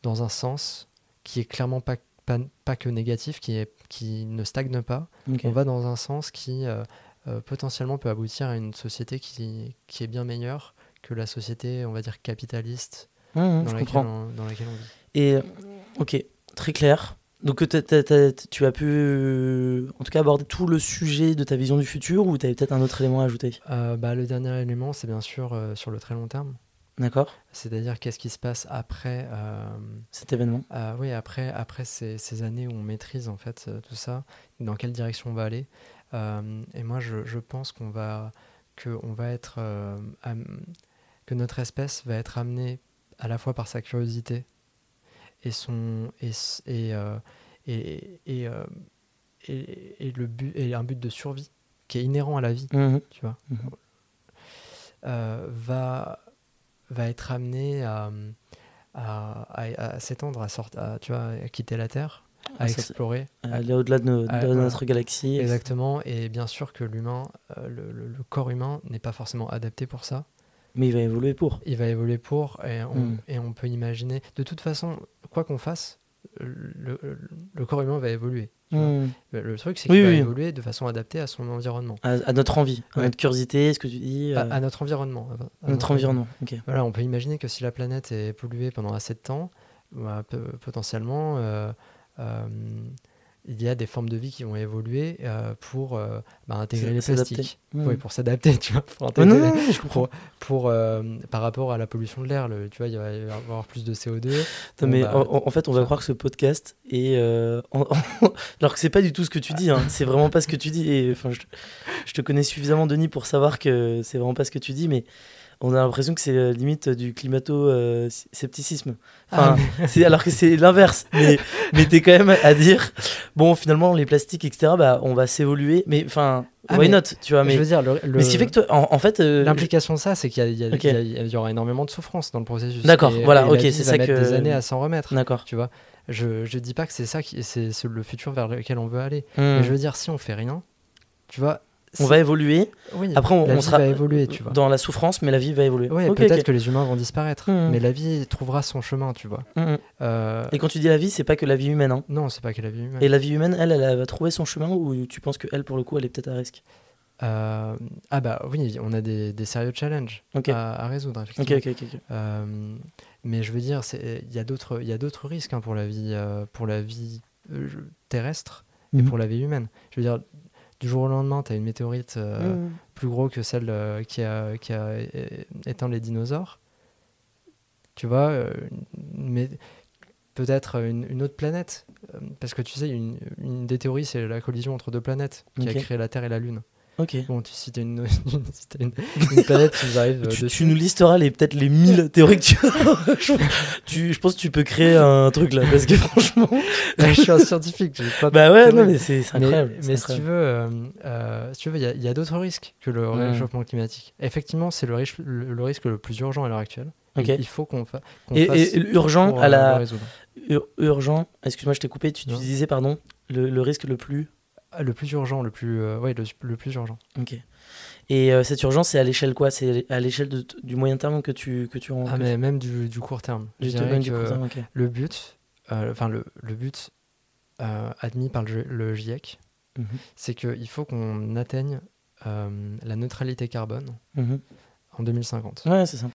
dans un sens qui est clairement pas pas, pas que négatif, qui, est, qui ne stagne pas. On va dans un sens qui euh, euh, potentiellement peut aboutir à une société qui, qui est bien meilleure que la société, on va dire, capitaliste Mmh, mmh, dans, je laquelle comprends. on, dans laquelle on vit. Et ok, très clair. Donc tu as pu, euh, en tout cas, aborder tout le sujet de ta vision du futur ou tu avais peut-être un autre élément à ajouter? Euh, bah, le dernier élément, c'est bien sûr euh, sur le très long terme. D'accord C'est-à-dire qu'est-ce qui se passe après, Cet événement oui, après, après ces, ces années où on maîtrise en fait tout ça, dans quelle direction on va aller. Et moi, je, je pense qu'on va, que on va être, que notre espèce va être amenée à la fois par sa curiosité et son et et euh, et, et, euh, et- et le but et un but de survie qui est inhérent à la vie Mhm. tu vois, Mhm. euh, va, va être amené à, à, à- à s'étendre, à, sortir, à, tu vois, à quitter la Terre, à explorer. Aller au-delà de, nos- de voilà. notre galaxie. Exactement, et bien sûr que l'humain, le, le- le corps humain n'est pas forcément adapté pour ça. Mais il va évoluer pour. Il va évoluer pour, et on, Mm. et on peut imaginer. De toute façon, quoi qu'on fasse, le, le- le corps humain va évoluer. Mhm. Le, truc, c'est Oui, qu'il va oui. évoluer de façon adaptée à son environnement, À, à notre envie, à Ouais. notre curiosité, ce que tu dis, à, euh, à notre environnement. à- à à notre environnement. Ok. Voilà, on peut imaginer que si la planète est polluée pendant assez de temps, bah, potentiellement, euh, euh, il y a des formes de vie qui vont évoluer euh, pour euh, bah, intégrer les plastiques. Oui, pour s'adapter, [laughs] tu vois, pour Ouais, intégrer non, les- non, non, je comprends. pour, euh, par rapport à la pollution de l'air. Tu vois, il va y avoir plus de CO2. Non, mais bah, en, en fait, on va croire que ce podcast est. en- [laughs] alors que c'est pas du tout ce que tu dis, hein. [laughs] c'est vraiment pas ce que tu dis. Et je, je te connais suffisamment, Denis, pour savoir que c'est vraiment pas ce que tu dis, mais on a l'impression que c'est euh, limite du climato-scepticisme. Ah, Enfin, [laughs] c'est, alors que c'est l'inverse. Mais, [laughs] mais t'es quand même à dire, bon, finalement, les plastiques, etc., bah, on va s'évoluer. Mais enfin, Ah, why mais not, tu vois. je veux dire, le- le- mais ce qui fait que toi, en, en fait. euh, L'implication de ça, c'est qu'il y, aura énormément de souffrance dans le processus. D'accord, voilà, et ok, c'est ça que- des années à s'en remettre. D'accord. Tu vois, je je dis pas que c'est ça qui c'est c'est le futur vers lequel on veut aller. Hmm. Mais je veux dire, si on fait rien, tu vois, On va évoluer. oui, Après, on, la on vie sera va évoluer, tu vois. dans la souffrance, mais la vie va évoluer. Ok, peut-être que les humains vont disparaître, Mhm. mais la vie trouvera son chemin, tu vois. Mhm. Euh, Et quand tu dis la vie, c'est pas que la vie humaine. Hein. Non, c'est pas que la vie humaine. Et la vie humaine, elle, elle va trouver son chemin ou tu penses que elle, pour le coup, elle est peut-être à risque? Euh, Ah bah oui, on a des, des sérieux challenges à, à résoudre, effectivement. ok, ok. ok. Euh, mais je veux dire, il y a d'autres, risques hein, pour la vie, pour la vie terrestre et pour la vie humaine. Je veux dire, du jour au lendemain, tu as une météorite euh, Mhm. plus gros que celle euh, qui a, qui a é- éteint les dinosaures. Tu vois, euh, mais peut-être une, une autre planète. Parce que tu sais, une, une des théories, c'est la collision entre deux planètes qui a créé la Terre et la Lune. Ok. Bon, tu, si [laughs] tu une, t'as une, une planète qui nous euh, Tu, tu nous listeras les peut-être les 1000 [laughs] théories que tu as. je, tu- je pense que tu peux créer un truc là parce que franchement. [laughs] je suis un scientifique. pas Bah ouais, non mais c'est Mais, incroyable. mais si tu veux, euh, euh, si tu veux, il y a- d'autres risques que le Mm. réchauffement climatique. Effectivement, c'est le, risque- le, le risque le plus urgent à l'heure actuelle. Il, faut qu'on fa- Et, fasse et urgent pour, à la ur- urgent. Excuse-moi, je t'ai coupé. Tu, tu disais pardon. Le, le risque le plus. Ah, Le plus urgent, le plus, euh, ouais, le, le plus urgent. Ok. Et euh, cette urgence, c'est à l'échelle quoi? C'est à l'échelle du moyen terme que tu que tu rends. Ah, mais même du, du court terme. tu- Je du- dirais du que court terme, ok. le but, euh, enfin le, le but admis par le, le GIEC, Mhm. c'est qu'il faut qu'on atteigne la neutralité carbone Mhm. en 2050. Ouais, c'est ça.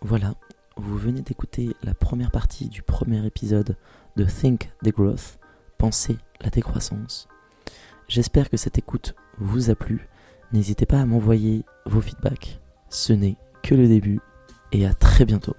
Voilà, vous venez d'écouter la première partie du premier épisode de Think Degrowth, Penser la décroissance. J'espère que cette écoute vous a plu. N'hésitez pas à m'envoyer vos feedbacks. Ce n'est que le début et à très bientôt.